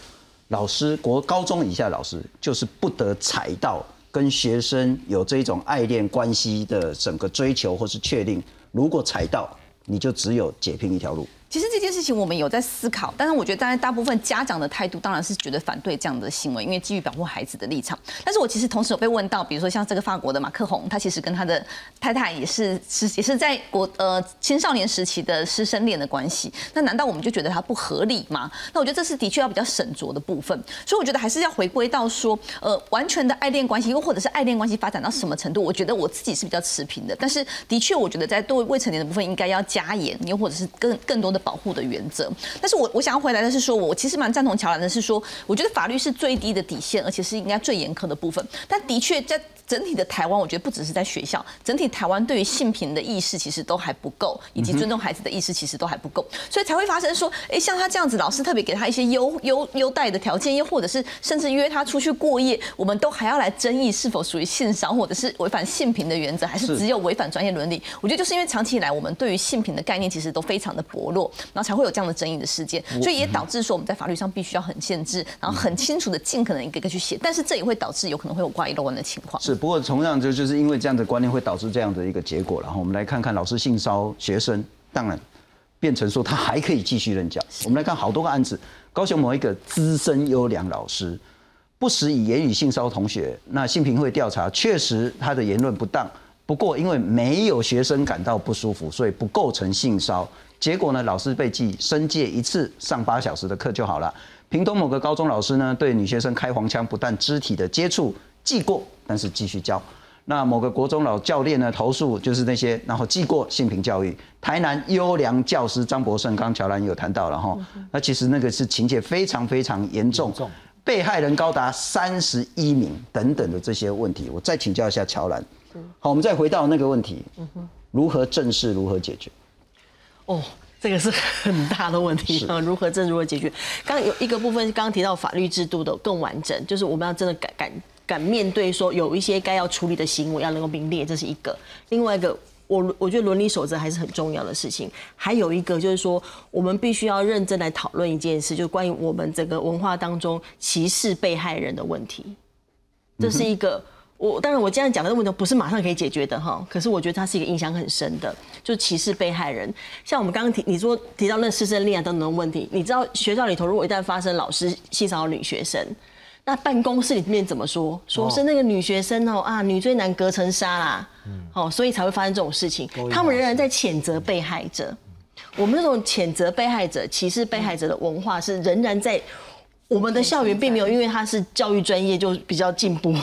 S1: 老师国高中以下老师就是不得踩到跟学生有这种爱恋关系的整个追求或是确定。如果踩到，你就只有解聘一条路。
S3: 其实这件事情我们有在思考，但是我觉得当然大部分家长的态度当然是觉得反对这样的行为，因为基于保护孩子的立场。但是我其实同时有被问到，比如说像这个法国的马克宏，他其实跟他的太太也是是也是在国呃青少年时期的师生恋的关系。那难道我们就觉得他不合理吗？那我觉得这是的确要比较审酌的部分。所以我觉得还是要回归到说，呃，完全的爱恋关系，又或者是爱恋关系发展到什么程度？我觉得我自己是比较持平的。但是的确，我觉得在对未成年的部分应该要加严，又或者是更更多的保护的原则。但是我我想要回来的是说，我其实蛮赞同乔兰的，是说，我觉得法律是最低的底线，而且是应该最严苛的部分。但的确在。整体的台湾，我觉得不只是在学校，整体台湾对于性平的意识其实都还不够，以及尊重孩子的意识其实都还不够，所以才会发生说，哎，像他这样子，老师特别给他一些优优优待的条件，又或者是甚至约他出去过夜，我们都还要来争议是否属于性骚或者是违反性平的原则，还是只有违反专业伦理？我觉得就是因为长期以来我们对于性平的概念其实都非常的薄弱，然后才会有这样的争议的事件，所以也导致说我们在法律上必须要很限制，然后很清楚的尽可能一个个去写，但是这也会导致有可能会有挂一漏万的情况。
S1: 是，不过同样就。就是因为这样的观念会导致这样的一个结果，然后我们来看看老师性骚学生，当然变成说他还可以继续任教。我们来看好多个案子，高雄某一个资深优良老师不时以言语性骚同学，那性评会调查确实他的言论不当，不过因为没有学生感到不舒服，所以不构成性骚结果呢，老师被记申诫一次上八小时的课就好了。屏东某个高中老师呢，对女学生开黄腔，不但肢体的接触记过，但是继续教。那某个国中老教练呢投诉就是那些，然后记过性平教育。台南优良教师张博胜，刚乔兰有谈到了哈，那其实那个是情节非常非常严重，被害人高达三十一名等等的这些问题，我再请教一下乔兰。好，我们再回到那个问题，如何正视，如何解决？
S2: 哦。这个是很大的问题啊！如何正如何解决？刚刚有一个部分，刚刚提到法律制度的更完整，就是我们要真的改改敢面对说有一些该要处理的行为要能够明列，这是一个。另外一个，我我觉得伦理守则还是很重要的事情。还有一个就是说，我们必须要认真来讨论一件事，就是关于我们整个文化当中歧视被害人的问题。这是一个。我当然，我这样讲的问题不是马上可以解决的哈。可是我觉得它是一个影响很深的，就是歧视被害人。像我们刚刚提，你说提到那师生恋等等的问题，你知道学校里头如果一旦发生老师性骚扰女学生，那办公室里面怎么说？说是那个女学生哦啊，女追男隔层纱啦，哦，所以才会发生这种事情。他们仍然在谴责被害者。我们这种谴责被害者、歧视被害者的文化是仍然在我们的校园，并没有因为他是教育专业就比较进步。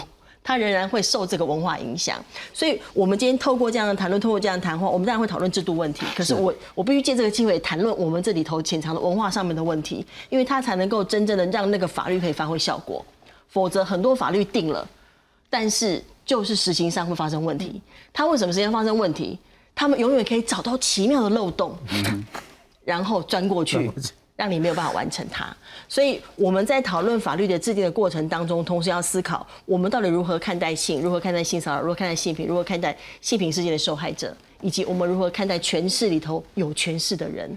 S2: 他仍然会受这个文化影响，所以我们今天透过这样的谈论，透过这样的谈话，我们当然会讨论制度问题。可是我我必须借这个机会谈论我们这里头潜藏的文化上面的问题，因为它才能够真正的让那个法律可以发挥效果。否则很多法律定了，但是就是实行上会发生问题。它为什么时间发生问题？他们永远可以找到奇妙的漏洞，然后钻过去。让你没有办法完成它，所以我们在讨论法律的制定的过程当中，同时要思考我们到底如何看待性，如何看待性骚扰，如何看待性品，如何看待性品事件的受害者，以及我们如何看待权势里头有权势的人。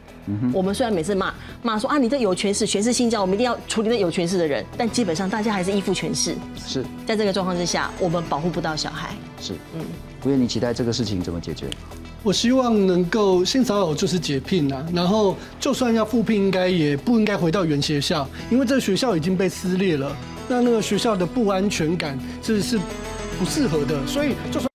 S2: 我们虽然每次骂骂说啊，你这有权势，权势性交，我们一定要处理那有权势的人，但基本上大家还是依附权势。
S1: 是
S2: 在这个状况之下，我们保护不到小孩。
S1: 是，嗯，不愿你期待这个事情怎么解决？
S5: 我希望能够性骚扰就是解聘啊，然后就算要复聘，应该也不应该回到原学校，因为这个学校已经被撕裂了，那那个学校的不安全感这是不适合的，所以就算。